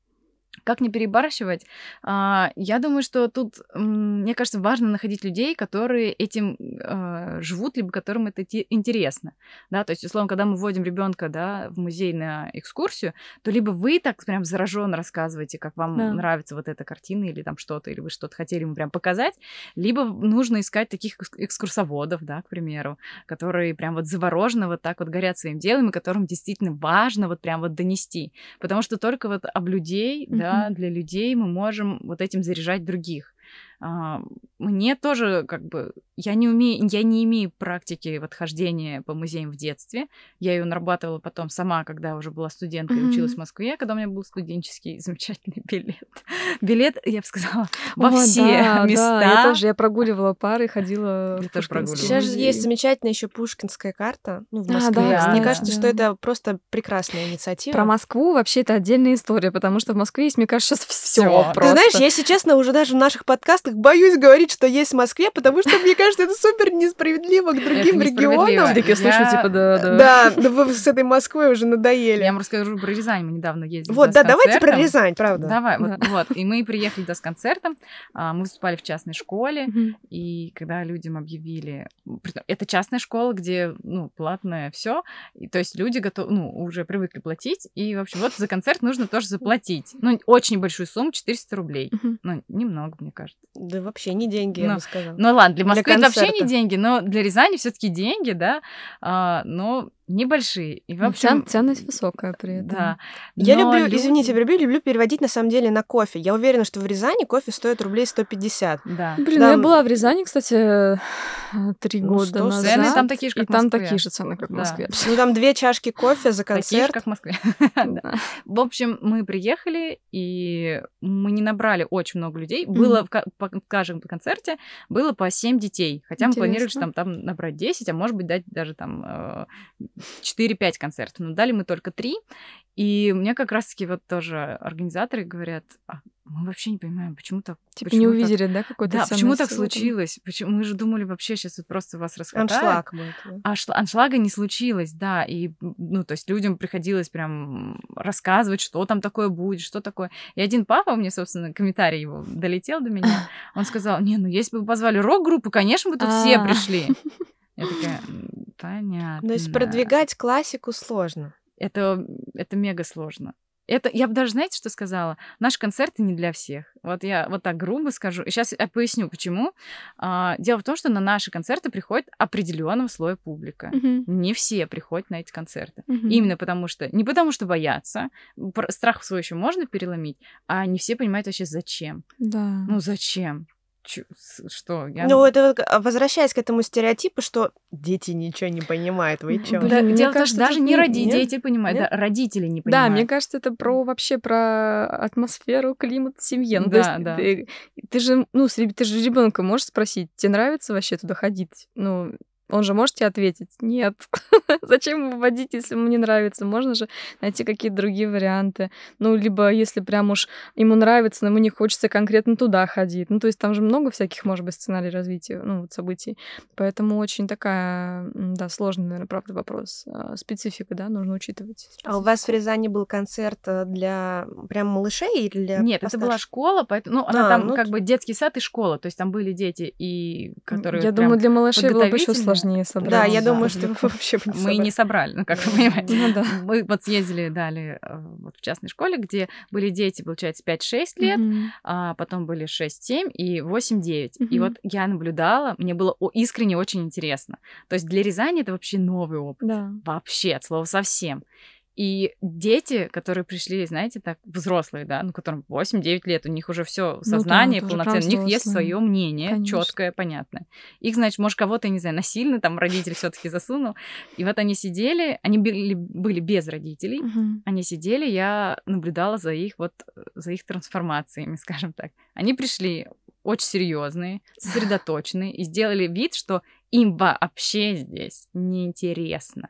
Как не перебарщивать? А, Я думаю, что тут, мне кажется, важно находить людей, которые этим э, живут, либо которым это те- интересно. Да, то есть, условно, когда мы вводим ребенка да, в музей на экскурсию, то либо вы так прям зараженно рассказываете, как вам Да. нравится вот эта картина или там что-то, или вы что-то хотели ему прям показать, либо нужно искать таких экс- экскурсоводов, да, к примеру, которые прям вот завороженно вот так вот горят своим делом, и которым действительно важно вот прям вот донести. Потому что только вот об людей, да, для людей мы можем вот этим заряжать других. А, Мне тоже как бы я не умею, я не имею практики вот хождения по музеям в детстве. Я ее нарабатывала потом сама, когда уже была студенткой, и Мгм. училась в Москве, когда у меня был студенческий замечательный билет. Билет, я бы сказала, во О, все да, места. Да, я тоже, я прогуливала пары, ходила Я в тоже прогуливала. Сейчас же есть замечательная еще пушкинская карта ну, в А, Москве. да, Мне да, кажется, да. что это просто прекрасная инициатива. Про Москву вообще это отдельная история, потому что в Москве есть, мне кажется, сейчас все. Ты знаешь, я, если честно, уже даже в наших подкастах боюсь говорить, что есть в Москве, потому что, мне кажется, это супер несправедливо к другим регионам. Я слышу, типа, да, да. Да, вы с этой Москвой уже надоели. Я вам расскажу про Рязань. Мы недавно ездили. Вот, да, давайте про. Рязань, правда. Давай, Да. вот. И мы приехали с концертом. а, Мы выступали в частной школе. И когда людям объявили, это частная школа, где ну платное все, то есть люди готовы, ну уже привыкли платить, и в общем вот за концерт нужно тоже заплатить, ну очень большую сумму 400 рублей, ну немного мне кажется. Да вообще не деньги, я Ну, бы сказала. Ну ладно, для Для Москвы это вообще не деньги, но для Рязани все-таки деньги, да, а, но небольшие. И в Ну, общем, цен- ценность высокая при этом. да. Я Но люблю, люди- извините, люблю, люблю переводить на самом деле на кофе. Я уверена, что в Рязани кофе стоит рублей 150. Да. Блин, Да, я была в Рязани, кстати, три Ну, года сто назад. Цены там такие же, как И в там такие же цены, как в Да. Москве. Ну, там две чашки кофе за Такие же, концерт. как в Москве. Да. В общем, мы приехали, и мы не набрали очень много людей. Было в, по- в каждом концерте было по 7 детей. Хотя мы планировали, что там, там набрать 10, а может быть дать даже там э, 4-5 концертов. Но дали мы только 3. И мне как раз-таки вот тоже организаторы говорят, «А мы вообще не понимаем, почему так... Типа почему не так- увидели, да, какой-то Да, почему так случилось? Почему? Мы же думали вообще сейчас вот просто вас расхватают. Аншлаг будет. да. А шла- аншлага не случилось, да, и, ну, то есть людям приходилось прям рассказывать, что там такое будет, что такое. И один папа, мне, собственно, комментарий его долетел до меня, он сказал, не, ну, если бы вы позвали рок-группу, конечно, бы тут все А. пришли. Я такая, «М, понятно. То есть продвигать классику сложно. Это, это мега сложно. Это, я бы даже, знаете, что сказала? Наши концерты не для всех. Вот я вот так грубо скажу. Сейчас я поясню, почему. А, дело в том, что на наши концерты приходит определенного слоя публика. Мгм. Не все приходят на эти концерты. Мгм. Именно потому что... Не потому что боятся. Страх свой еще можно переломить, а не все понимают вообще зачем. Да. Ну зачем? Что? Я... Ну, это вот, а, возвращаясь к этому стереотипу, что дети ничего не понимают, вы чё? Блин, Да, мне дело в том, кажется, что даже не не- роди- нет? дети понимают, Нет? да, родители не Да, понимают. мне кажется, это про вообще про атмосферу, климат в семье. Ну, то Да, есть да. Ты, ты же, ну, ты же ребенка можешь спросить, тебе нравится вообще туда ходить? Ну, он же может тебе ответить, нет. Зачем выводить, если ему не нравится? Можно же найти какие-то другие варианты. Ну, либо если прям уж ему нравится, но ему не хочется конкретно туда ходить. Ну, то есть там же много всяких, может быть, сценарий развития, ну, вот событий. Поэтому очень такая, да, сложный, наверное, правда, вопрос. А, специфика, да, нужно учитывать. А у вас в Рязани был концерт э, для прям малышей или для Нет, постарше? это была школа, поэтому, ну, она А, там ну как бы детский сад и школа, то есть там были дети, и которые Я думаю, для малышей было бы еще сложнее собрать. Да, я думаю, что вообще бы мы не собрали, ну, как вы понимаете. Ну да. Мы вот съездили, дали э, вот в частной школе, где были дети, получается, 5-6 лет, Мгм. а потом были 6-7 и 8-9. И Мгм. вот я наблюдала, мне было искренне очень интересно. То есть для Рязани это вообще новый опыт. Да. Вообще, от слова совсем. И дети, которые пришли, знаете, так, взрослые, да, ну, которым 8-9 лет, у них уже все да, сознание уже прям полноценное, у них есть свое мнение, четкое, понятное. Их, значит, может, кого-то, не знаю, насильно там родитель все-таки засунул. И вот они сидели, они были, были без родителей, Мгм. они сидели, я наблюдала за их вот за их трансформациями, скажем так. Они пришли очень серьезные, сосредоточенные и сделали вид, что им вообще здесь неинтересно.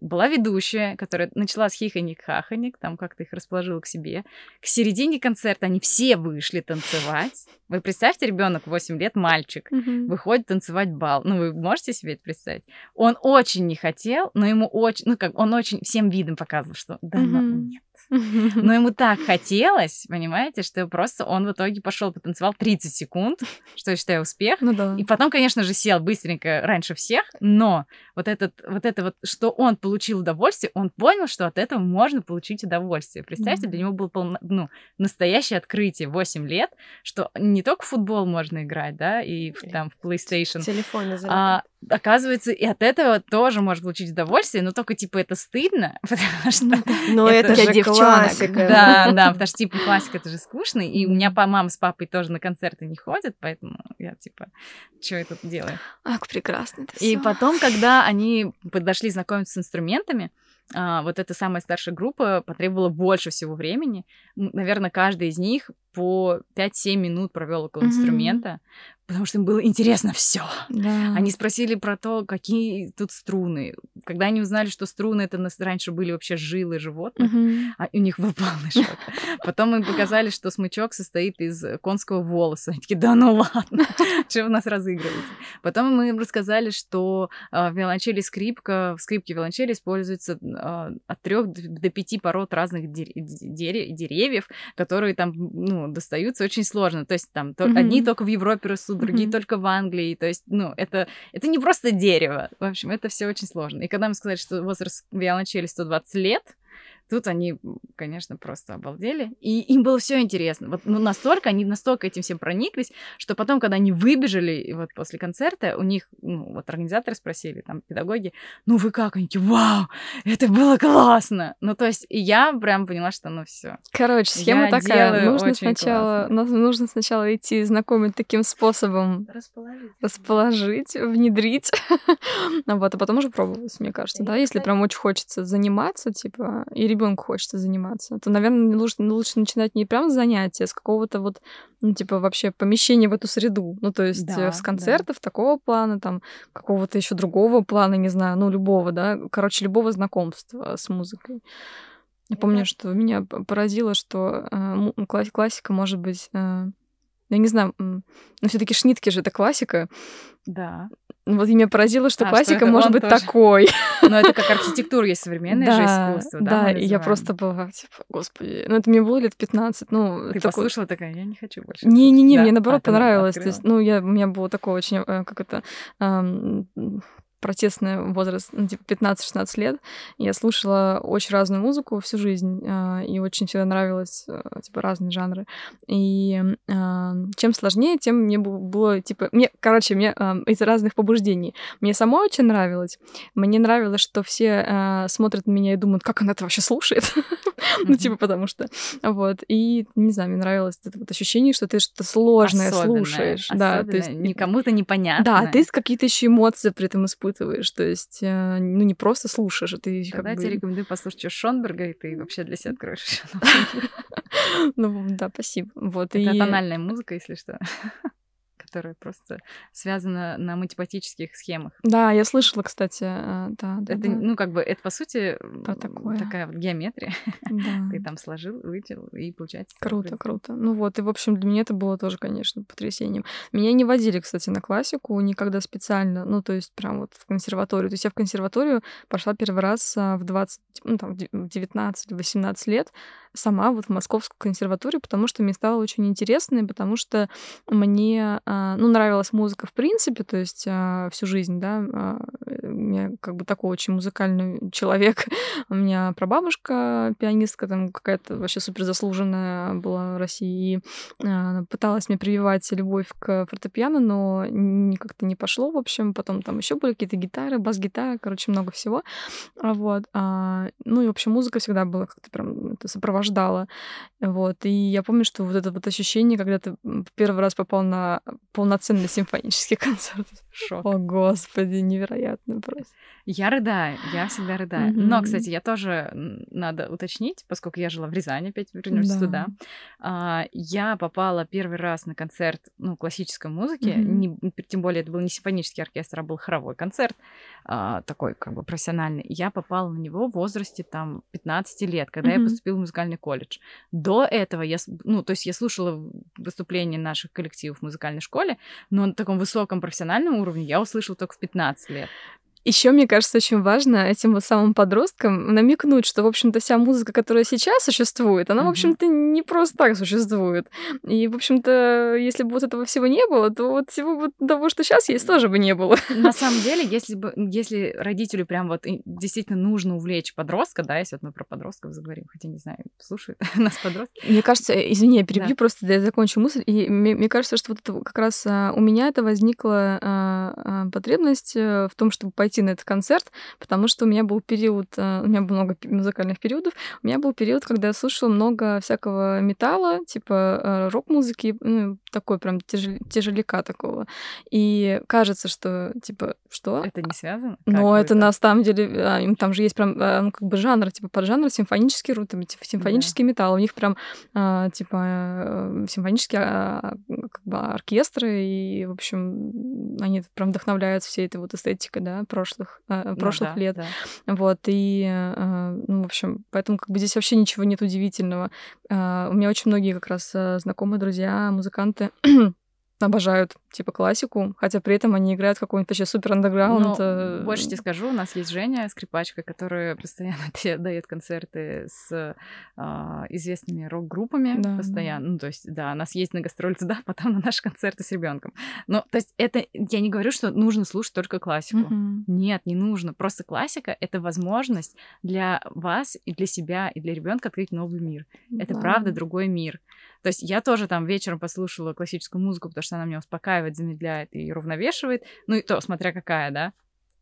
Была ведущая, которая начала с хихоник-хахоник, там как-то их расположила к себе. К середине концерта они все вышли танцевать. Вы представьте, ребенок 8 лет, мальчик, Мгм. выходит танцевать бал. Ну, вы можете себе это представить? Он очень не хотел, но ему очень, ну, как, он очень всем видом показывал, что да, Мгм. нет. Но ему так хотелось, понимаете, что просто он в итоге пошел потанцевал 30 секунд, что я считаю успех. Ну да. И потом, конечно же, сел быстренько раньше всех, но вот, этот, вот это вот, что он получил удовольствие, он понял, что от этого можно получить удовольствие. Представьте, Мгм. для него было полно- ну, настоящее открытие 8 лет, что не только в футбол можно играть, да, и в- там в PlayStation, В телефоне а, оказывается, и от этого тоже можно получить удовольствие, но только, типа, это стыдно, потому что... Но это это для же девчонок. классика. Да, да, потому что, типа, классика это же скучно, и у меня па- мама с папой тоже на концерты не ходят, поэтому я, типа, что я тут делаю? Ах, прекрасно это И всё. потом, когда они подошли знакомиться с инструментами, а, вот эта самая старшая группа потребовала больше всего времени. Наверное, каждый из них по 5-7 минут провел около Мгм. инструмента, потому что им было интересно все. Да. Они спросили про то, какие тут струны. Когда они узнали, что струны это нас- раньше были вообще жилы животных, Мгм. а у них был полный шок. Потом им показали, что смычок состоит из конского волоса. Они такие, да ну ладно, что вы нас разыгрываете? Потом мы им рассказали, что а, виолончели скрипка, в скрипке виолончели используются а, от трех до пяти пород разных дер- дере- деревьев, которые там, ну, достаются очень сложно. То есть там Мгм. одни только в Европе растут, другие Мгм. только в Англии. То есть, ну, это, это не просто дерево. В общем, это все очень сложно. И когда мы сказали, что возраст виолончели 120 лет, Тут они, конечно, просто обалдели. И им было все интересно. Вот ну, настолько, они настолько этим всем прониклись, что потом, когда они выбежали и вот после концерта, у них, ну, вот организаторы спросили, там, педагоги, ну вы как? Они такие, вау, это было классно. Ну, то есть я прям поняла, что ну все. Короче, схема Я такая. Нужно сначала, классно. нужно сначала идти знакомить таким способом, Расположить. расположить, внедрить, а вот, а потом уже пробовать, мне кажется, да, если прям очень хочется заниматься, типа, и ребенку хочется заниматься, то, наверное, лучше, лучше начинать не прям с занятия, а с какого-то вот, ну, типа, вообще помещения в эту среду, ну, то есть Да, э, с да. концертов такого плана, там, какого-то еще другого плана, не знаю, ну, любого, да, короче, любого знакомства с музыкой. Я помню, что меня поразило, что э, классика может быть, э, я не знаю, но все-таки Шнитке же это классика. Да. Вот и меня поразило, что А, что классика это может быть тоже. такой. Но это как архитектура есть современное же Да, искусство, да? Да, и я просто была, типа, господи, ну это мне было лет 15, ну, Ты такой- послушала такая, я не хочу больше. Не-не-не, слушать». мне Да? наоборот А, ну, понравилось. То есть, ну, я, у меня было такое очень, э, как это, ам, протестный возраст, ну, типа 15-16 лет. Я слушала очень разную музыку всю жизнь, а, и очень всегда нравилось, э, типа, разные жанры. И а, чем сложнее, тем мне было, типа, мне, короче, мне ам, из разных побуждений. Мне самой очень нравилось. Мне нравилось, что все а, смотрят на меня и думают, как она это вообще слушает. Ну, типа, потому что вот, и, не знаю, мне нравилось это вот ощущение, что ты что-то сложное слушаешь. Да, то есть никому-то непонятно. Да, ты какие-то еще эмоции при этом испытываешь. То есть, э, ну, не просто слушаешь, а ты Тогда как я тебе бы... рекомендую послушать что Шонберга, и ты вообще для себя откроешь. Ну, да, спасибо. Вот, Это и... тональная музыка, если что. Которая просто связана на математических схемах. Да, я слышала, кстати, э, да. да это, да. ну, как бы, это, по сути, Про такое. такая вот геометрия. Да. Ты там сложил, вытянул, и получается... Круто, круто. Ну вот, и, в общем, для меня это было тоже, конечно, потрясением. Меня не водили, кстати, на классику никогда специально, ну, то есть прям вот в консерваторию. То есть я в консерваторию пошла первый раз а, в 20, ну, там, в 19-18 лет сама вот в Московскую консерваторию, потому что мне стало очень интересно, и потому что мне, а, ну, нравилась музыка в принципе, то есть а, всю жизнь, да, а, я как бы такой очень музыкальный человек. У меня прабабушка пианистка, там какая-то вообще супер заслуженная была в России, и пыталась мне прививать любовь к фортепиано, но как-то не пошло, в общем. Потом там еще были какие-то гитары, бас-гитара, короче, много всего. А Вот. а, Ну и, в общем, музыка всегда была как-то прям это сопровождала. Вот. И я помню, что вот это вот ощущение, когда ты первый раз попал на полноценный симфонический концерт. Шок. О, господи, невероятно просто. Я рыдаю, я всегда рыдаю. Но, Мгм. кстати, я тоже надо уточнить, поскольку я жила в Рязани, опять вернемся Да. туда. А, я попала первый раз на концерт ну, классической музыки, Мгм. не- тем более это был не симфонический оркестр, а был хоровой концерт, а, такой как бы профессиональный. Я попала на него в возрасте там 15 лет, когда я Мгм. поступила в музыкальный колледж. До этого я, ну, то есть я слушала выступления наших коллективов в музыкальной школе, но на таком высоком профессиональном уровне я услышала только в 15 лет. Еще, мне кажется, очень важно этим вот самым подросткам намекнуть, что, в общем-то, вся музыка, которая сейчас существует, она, в Мгм. общем-то, не просто так существует. И, в общем-то, если бы вот этого всего не было, то вот всего вот того, что сейчас есть, тоже бы не было. На самом деле, если бы, если родителю прям вот действительно нужно увлечь подростка, да, если вот мы про подростков заговорим, хотя не знаю, слушают нас подростки. Мне кажется, э, извини, я перебью, Да. просто я закончу мысль. И мне, мне кажется, что вот это как раз а, у меня это возникла а, потребность э, в том, чтобы пойти на этот концерт, потому что у меня был период, а, у меня было много музыкальных периодов, у меня был период, когда я слушала много всякого металла, типа а, рок-музыки, ну, такой прям тяжел- тяжеляка такого. И кажется, что, типа, что? Это не связано? Но Как это бы на самом деле, а, там же есть прям, а, ну, как бы жанр, типа поджанр симфонический рут, типа, симфонический металл. У них прям, а, типа, э, симфонические как бы оркестры, и, в общем, они прям вдохновляются всей этой вот эстетикой, да, прошлых, а, Ну прошлых да, лет. да. Вот, и, а, ну, в общем, поэтому как бы здесь вообще ничего нет удивительного. А, У меня очень многие как раз а, знакомые, друзья, музыканты обожают, типа, классику, хотя при этом они играют какой-нибудь вообще супер андерграунд. Но больше тебе скажу, у нас есть Женя, скрипачка, которая постоянно дает концерты с а, известными рок-группами Да, постоянно. Ну, то есть, да, у нас есть на гастроль туда, потом на наши концерты с ребенком. Но, то есть, это я не говорю, что нужно слушать только классику. Мгм. Нет, не нужно. Просто классика это возможность для вас и для себя, и для ребенка открыть новый мир. Это Да. правда другой мир. То есть я тоже там вечером послушала классическую музыку, потому что она меня успокаивает, замедляет и уравновешивает. Ну и то, смотря какая, да.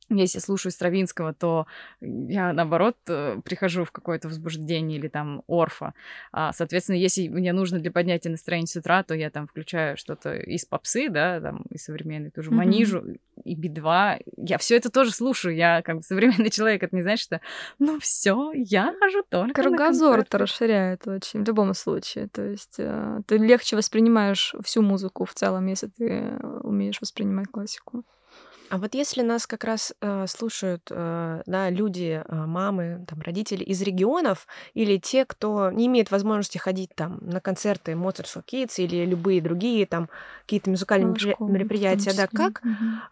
Если слушаю Стравинского, то я, наоборот, э, прихожу в какое-то возбуждение или там орфа. А, соответственно, если мне нужно для поднятия настроения с утра, то я там включаю что-то из попсы, да, там, из современной, ту же. Манижу, и Би-2. Я все это тоже слушаю. Я как бы современный человек. Это не значит, что ну все, я хожу только Кругозор это расширяет очень, в любом случае. То есть э, ты легче воспринимаешь всю музыку в целом, если ты умеешь воспринимать классику. А вот если нас как раз э, слушают э, да, люди, э, мамы, там, родители из регионов или те, кто не имеет возможности ходить там на концерты for Kids или любые другие там какие-то музыкальные Школы том мероприятия, да, как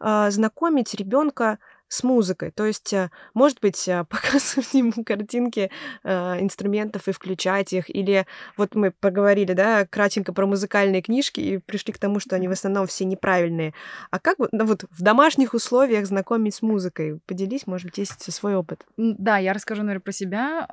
а, знакомить ребенка с музыкой. То есть, а, может быть, а, показывать ему картинки а, инструментов и включать их. Или вот мы поговорили, да, кратенько про музыкальные книжки и пришли к тому, что они в основном все неправильные. А как вот, ну, вот в домашних условиях знакомить с музыкой? Поделись, может быть, есть свой опыт. Да, я расскажу, наверное, про себя.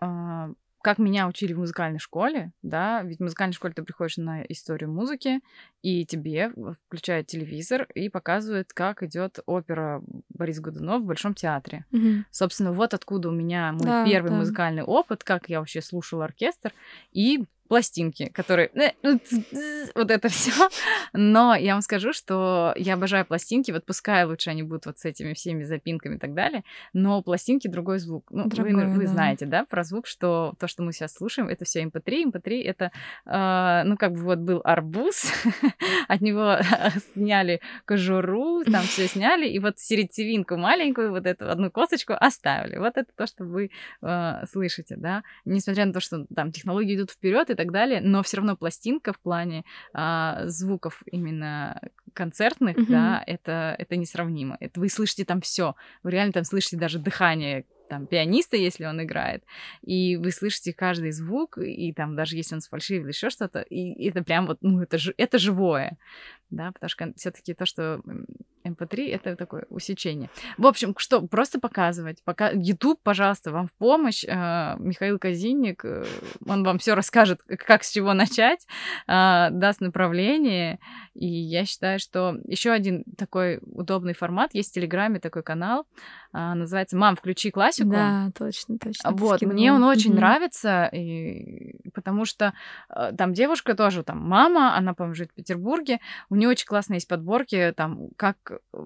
Как меня учили в музыкальной школе, да, ведь в музыкальной школе ты приходишь на историю музыки, и тебе включают телевизор и показывают, как идет опера Борис Годунов в Большом театре. Мгм. Собственно, вот откуда у меня мой Да, первый да. музыкальный опыт, как я вообще слушала оркестр, и пластинки, которые... э, Вот это все. Но я вам скажу, что я обожаю пластинки, вот пускай лучше они будут вот с этими всеми запинками и так далее, но пластинки другой звук. Ну, Другой, вы, вы да. знаете, да, про звук, что то, что мы сейчас слушаем, это все MP3. MP3 это, э, ну, как бы вот был арбуз, от него сняли кожуру, там все сняли, и вот сердцевинку маленькую, вот эту одну косточку оставили. Вот это то, что вы э, слышите, да. Несмотря на то, что там технологии идут вперед и так далее, но все равно пластинка в плане а, звуков именно концертных, Мгм. да, это, это несравнимо. Это вы слышите там все. Вы реально там слышите даже дыхание там пианиста, если он играет, и вы слышите каждый звук, и там даже если он сфальшивит или еще что-то, и это прям вот, ну, это, это живое, да, потому что все-таки то, что м, MP3, это такое усечение. В общем, что, просто показывать. Пока... YouTube, пожалуйста, вам в помощь. Э, Михаил Казинник, э, он вам все расскажет, как с чего начать, э, даст направление. И я считаю, что еще один такой удобный формат есть в Телеграме такой канал, а, называется «Мам, включи классику». Да, точно, точно. Вот, скинула. мне он очень Мгм. нравится, и... потому что э, там девушка тоже, там мама, она, по-моему, живет в Петербурге, у нее очень классные есть подборки, там, как э,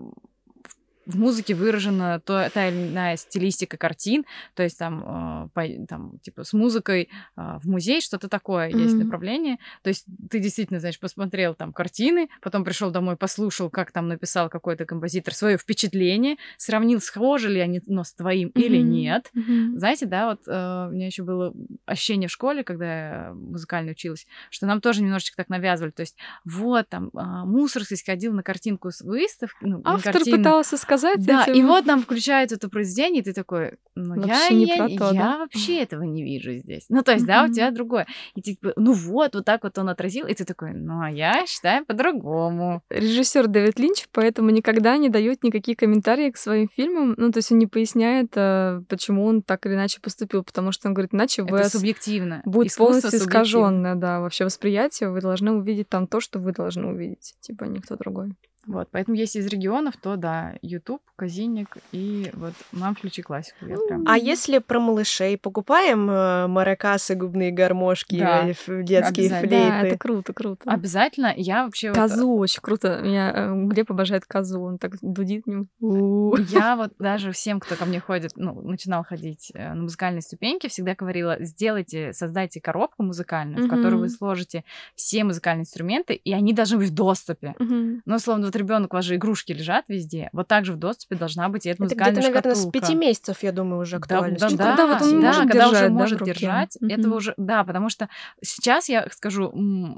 в музыке выражена то, та или иная стилистика картин, то есть там, э, по- там типа с музыкой э, в музей, что-то такое есть Мгм. направление. То есть ты действительно, знаешь, посмотрел там картины, потом пришел домой, послушал, как там написал какой-то композитор свое впечатление, сравнил, схожи ли они но с твоим или Мгм. нет. Мгм. Знаете, да, вот э, у меня еще было ощущение в школе, когда я музыкально училась, что нам тоже немножечко так навязывали. То есть, вот там а, Мусорский сходил на картинку с выставки. Ну, Автор картину. пытался сказать Да, этим. и вот нам включают это произведение, и ты такой, ну, я, не я, про то, я да? вообще этого не вижу здесь. Ну, то есть, да, у тебя другое. И ты типа, ну вот, вот так вот он отразил, и ты такой, ну, а я считаю по-другому. Режиссер Дэвид Линч, поэтому никогда не дает никаких комментариев к своим фильмам. Ну, то есть он не поясняет, э, почему он так или иначе поступил, потому что он говорит, иначе вы Это субъективно. будет Искусство полностью искаженное, да, вообще восприятие. Вы должны увидеть там то, что вы должны увидеть, типа никто другой. Вот, поэтому если из регионов, то да, YouTube, Казинник и вот «Мам, включи классику». Я прям... А если про малышей покупаем э, маракасы, губные гармошки, Да, э, детские флейты? Да, это круто, круто. Обязательно. Я вообще... вот, Козу очень круто. Меня э, Глеб обожает козу, он так дудит. У. Я вот даже всем, кто ко мне ходит, ну, начинал ходить э, на музыкальные ступеньки, всегда говорила, сделайте, создайте коробку музыкальную, в которую вы сложите все музыкальные инструменты, и они должны быть в доступе. Мгм. Ну, условно, вот ребенок, у вас же игрушки лежат везде, вот так же в доступе должна быть и эта Это музыкальная где-то, наверное, с пяти месяцев, я думаю, уже Да, актуально. да, Чуть- да, когда вот он да, может когда уже держать, да, может держать, Мгм. этого уже, да, потому что сейчас я скажу,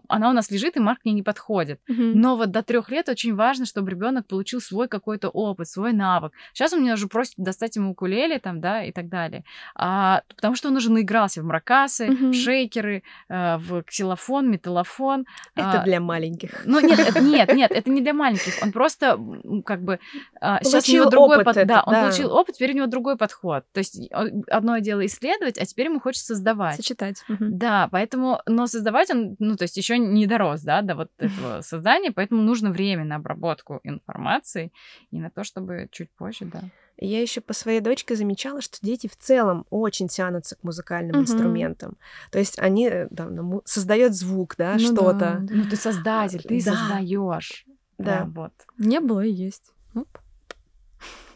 она у нас лежит, и Марк к ней не подходит. Но вот до трех лет очень важно, чтобы ребенок получил свой какой-то опыт, свой навык. Сейчас он меня уже просит достать ему укулеле там, да, и так далее. А, потому что он уже наигрался в маракасы, Мгм. в шейкеры, э, в ксилофон, металлофон. Это А, для маленьких. ну нет, это- нет, нет, это не для маленьких. Он просто как бы а, сейчас у Получил него другой опыт под- этот, да, он да. получил опыт, теперь у него другой подход. То есть э, одно дело исследовать, а теперь ему хочется создавать. Сочетать. Мгм. Да, поэтому, но создавать он, ну, то есть еще не дорос, да, до вот этого создания, поэтому нужно время на обработку информации и на то, чтобы чуть позже, да. Я еще по своей дочке замечала, что дети в целом очень тянутся к музыкальным Мгм. инструментам. То есть они э, там, ну, создают звук, да, Ну что-то. да. Ну, ты создатель, ты Да. создаешь. Да. вот. Не было и есть. Оп.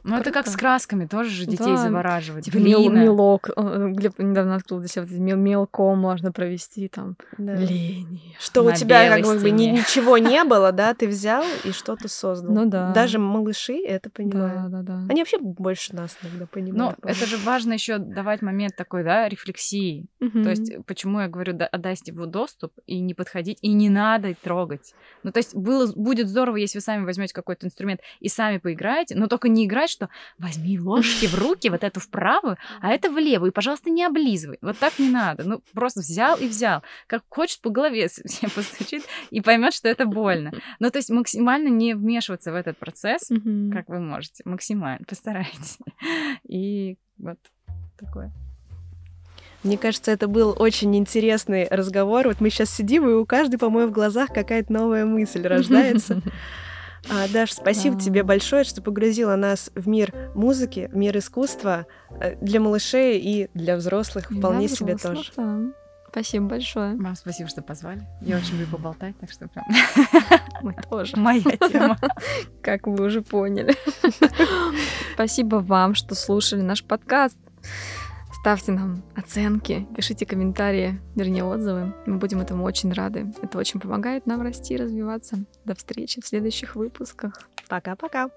Ну, это как с красками, тоже же детей Да, завораживать. Типа мел- мелок. Э, Глеб недавно открыл для себя мел- мелком можно провести там. Да. Линии. Что у На тебя как бы ни- ничего не было, да, ты взял и что-то создал. Ну да. Даже малыши это Да, понимают. да, да. Они вообще больше нас иногда Ну, понимают. это же важно еще давать момент такой, да, рефлексии. Мгм. То есть, э, почему я говорю, да, отдать его доступ и не подходить, и не надо трогать. Ну, то есть, было, будет здорово, если вы сами возьмете какой-то инструмент и сами поиграете, но только не играть, что возьми ложки в руки, вот эту в правую, а это в левую, и, пожалуйста, не облизывай. Вот так не надо. Ну, просто взял и взял. Как хочет, по голове себе постучит и поймет, что это больно. Ну, то есть, максимально не вмешиваться в этот процесс, как вы можете. Максимально. Постарайтесь. И вот такое. Мне кажется, это был очень интересный разговор. Вот мы сейчас сидим, и у каждой, по-моему, в глазах какая-то новая мысль рождается. А, Даш, спасибо Да. тебе большое, что погрузила нас в мир музыки, в мир искусства э, для малышей и для взрослых И вполне для себе взрослых, тоже. да. Спасибо большое. Вам спасибо, что позвали. Я очень люблю поболтать, так что прям Мы тоже. моя тема. как вы уже поняли. Спасибо вам, что слушали наш подкаст. Ставьте нам оценки, пишите комментарии, вернее отзывы. Мы будем этому очень рады. Это очень помогает нам расти, развиваться. До встречи в следующих выпусках. Пока-пока.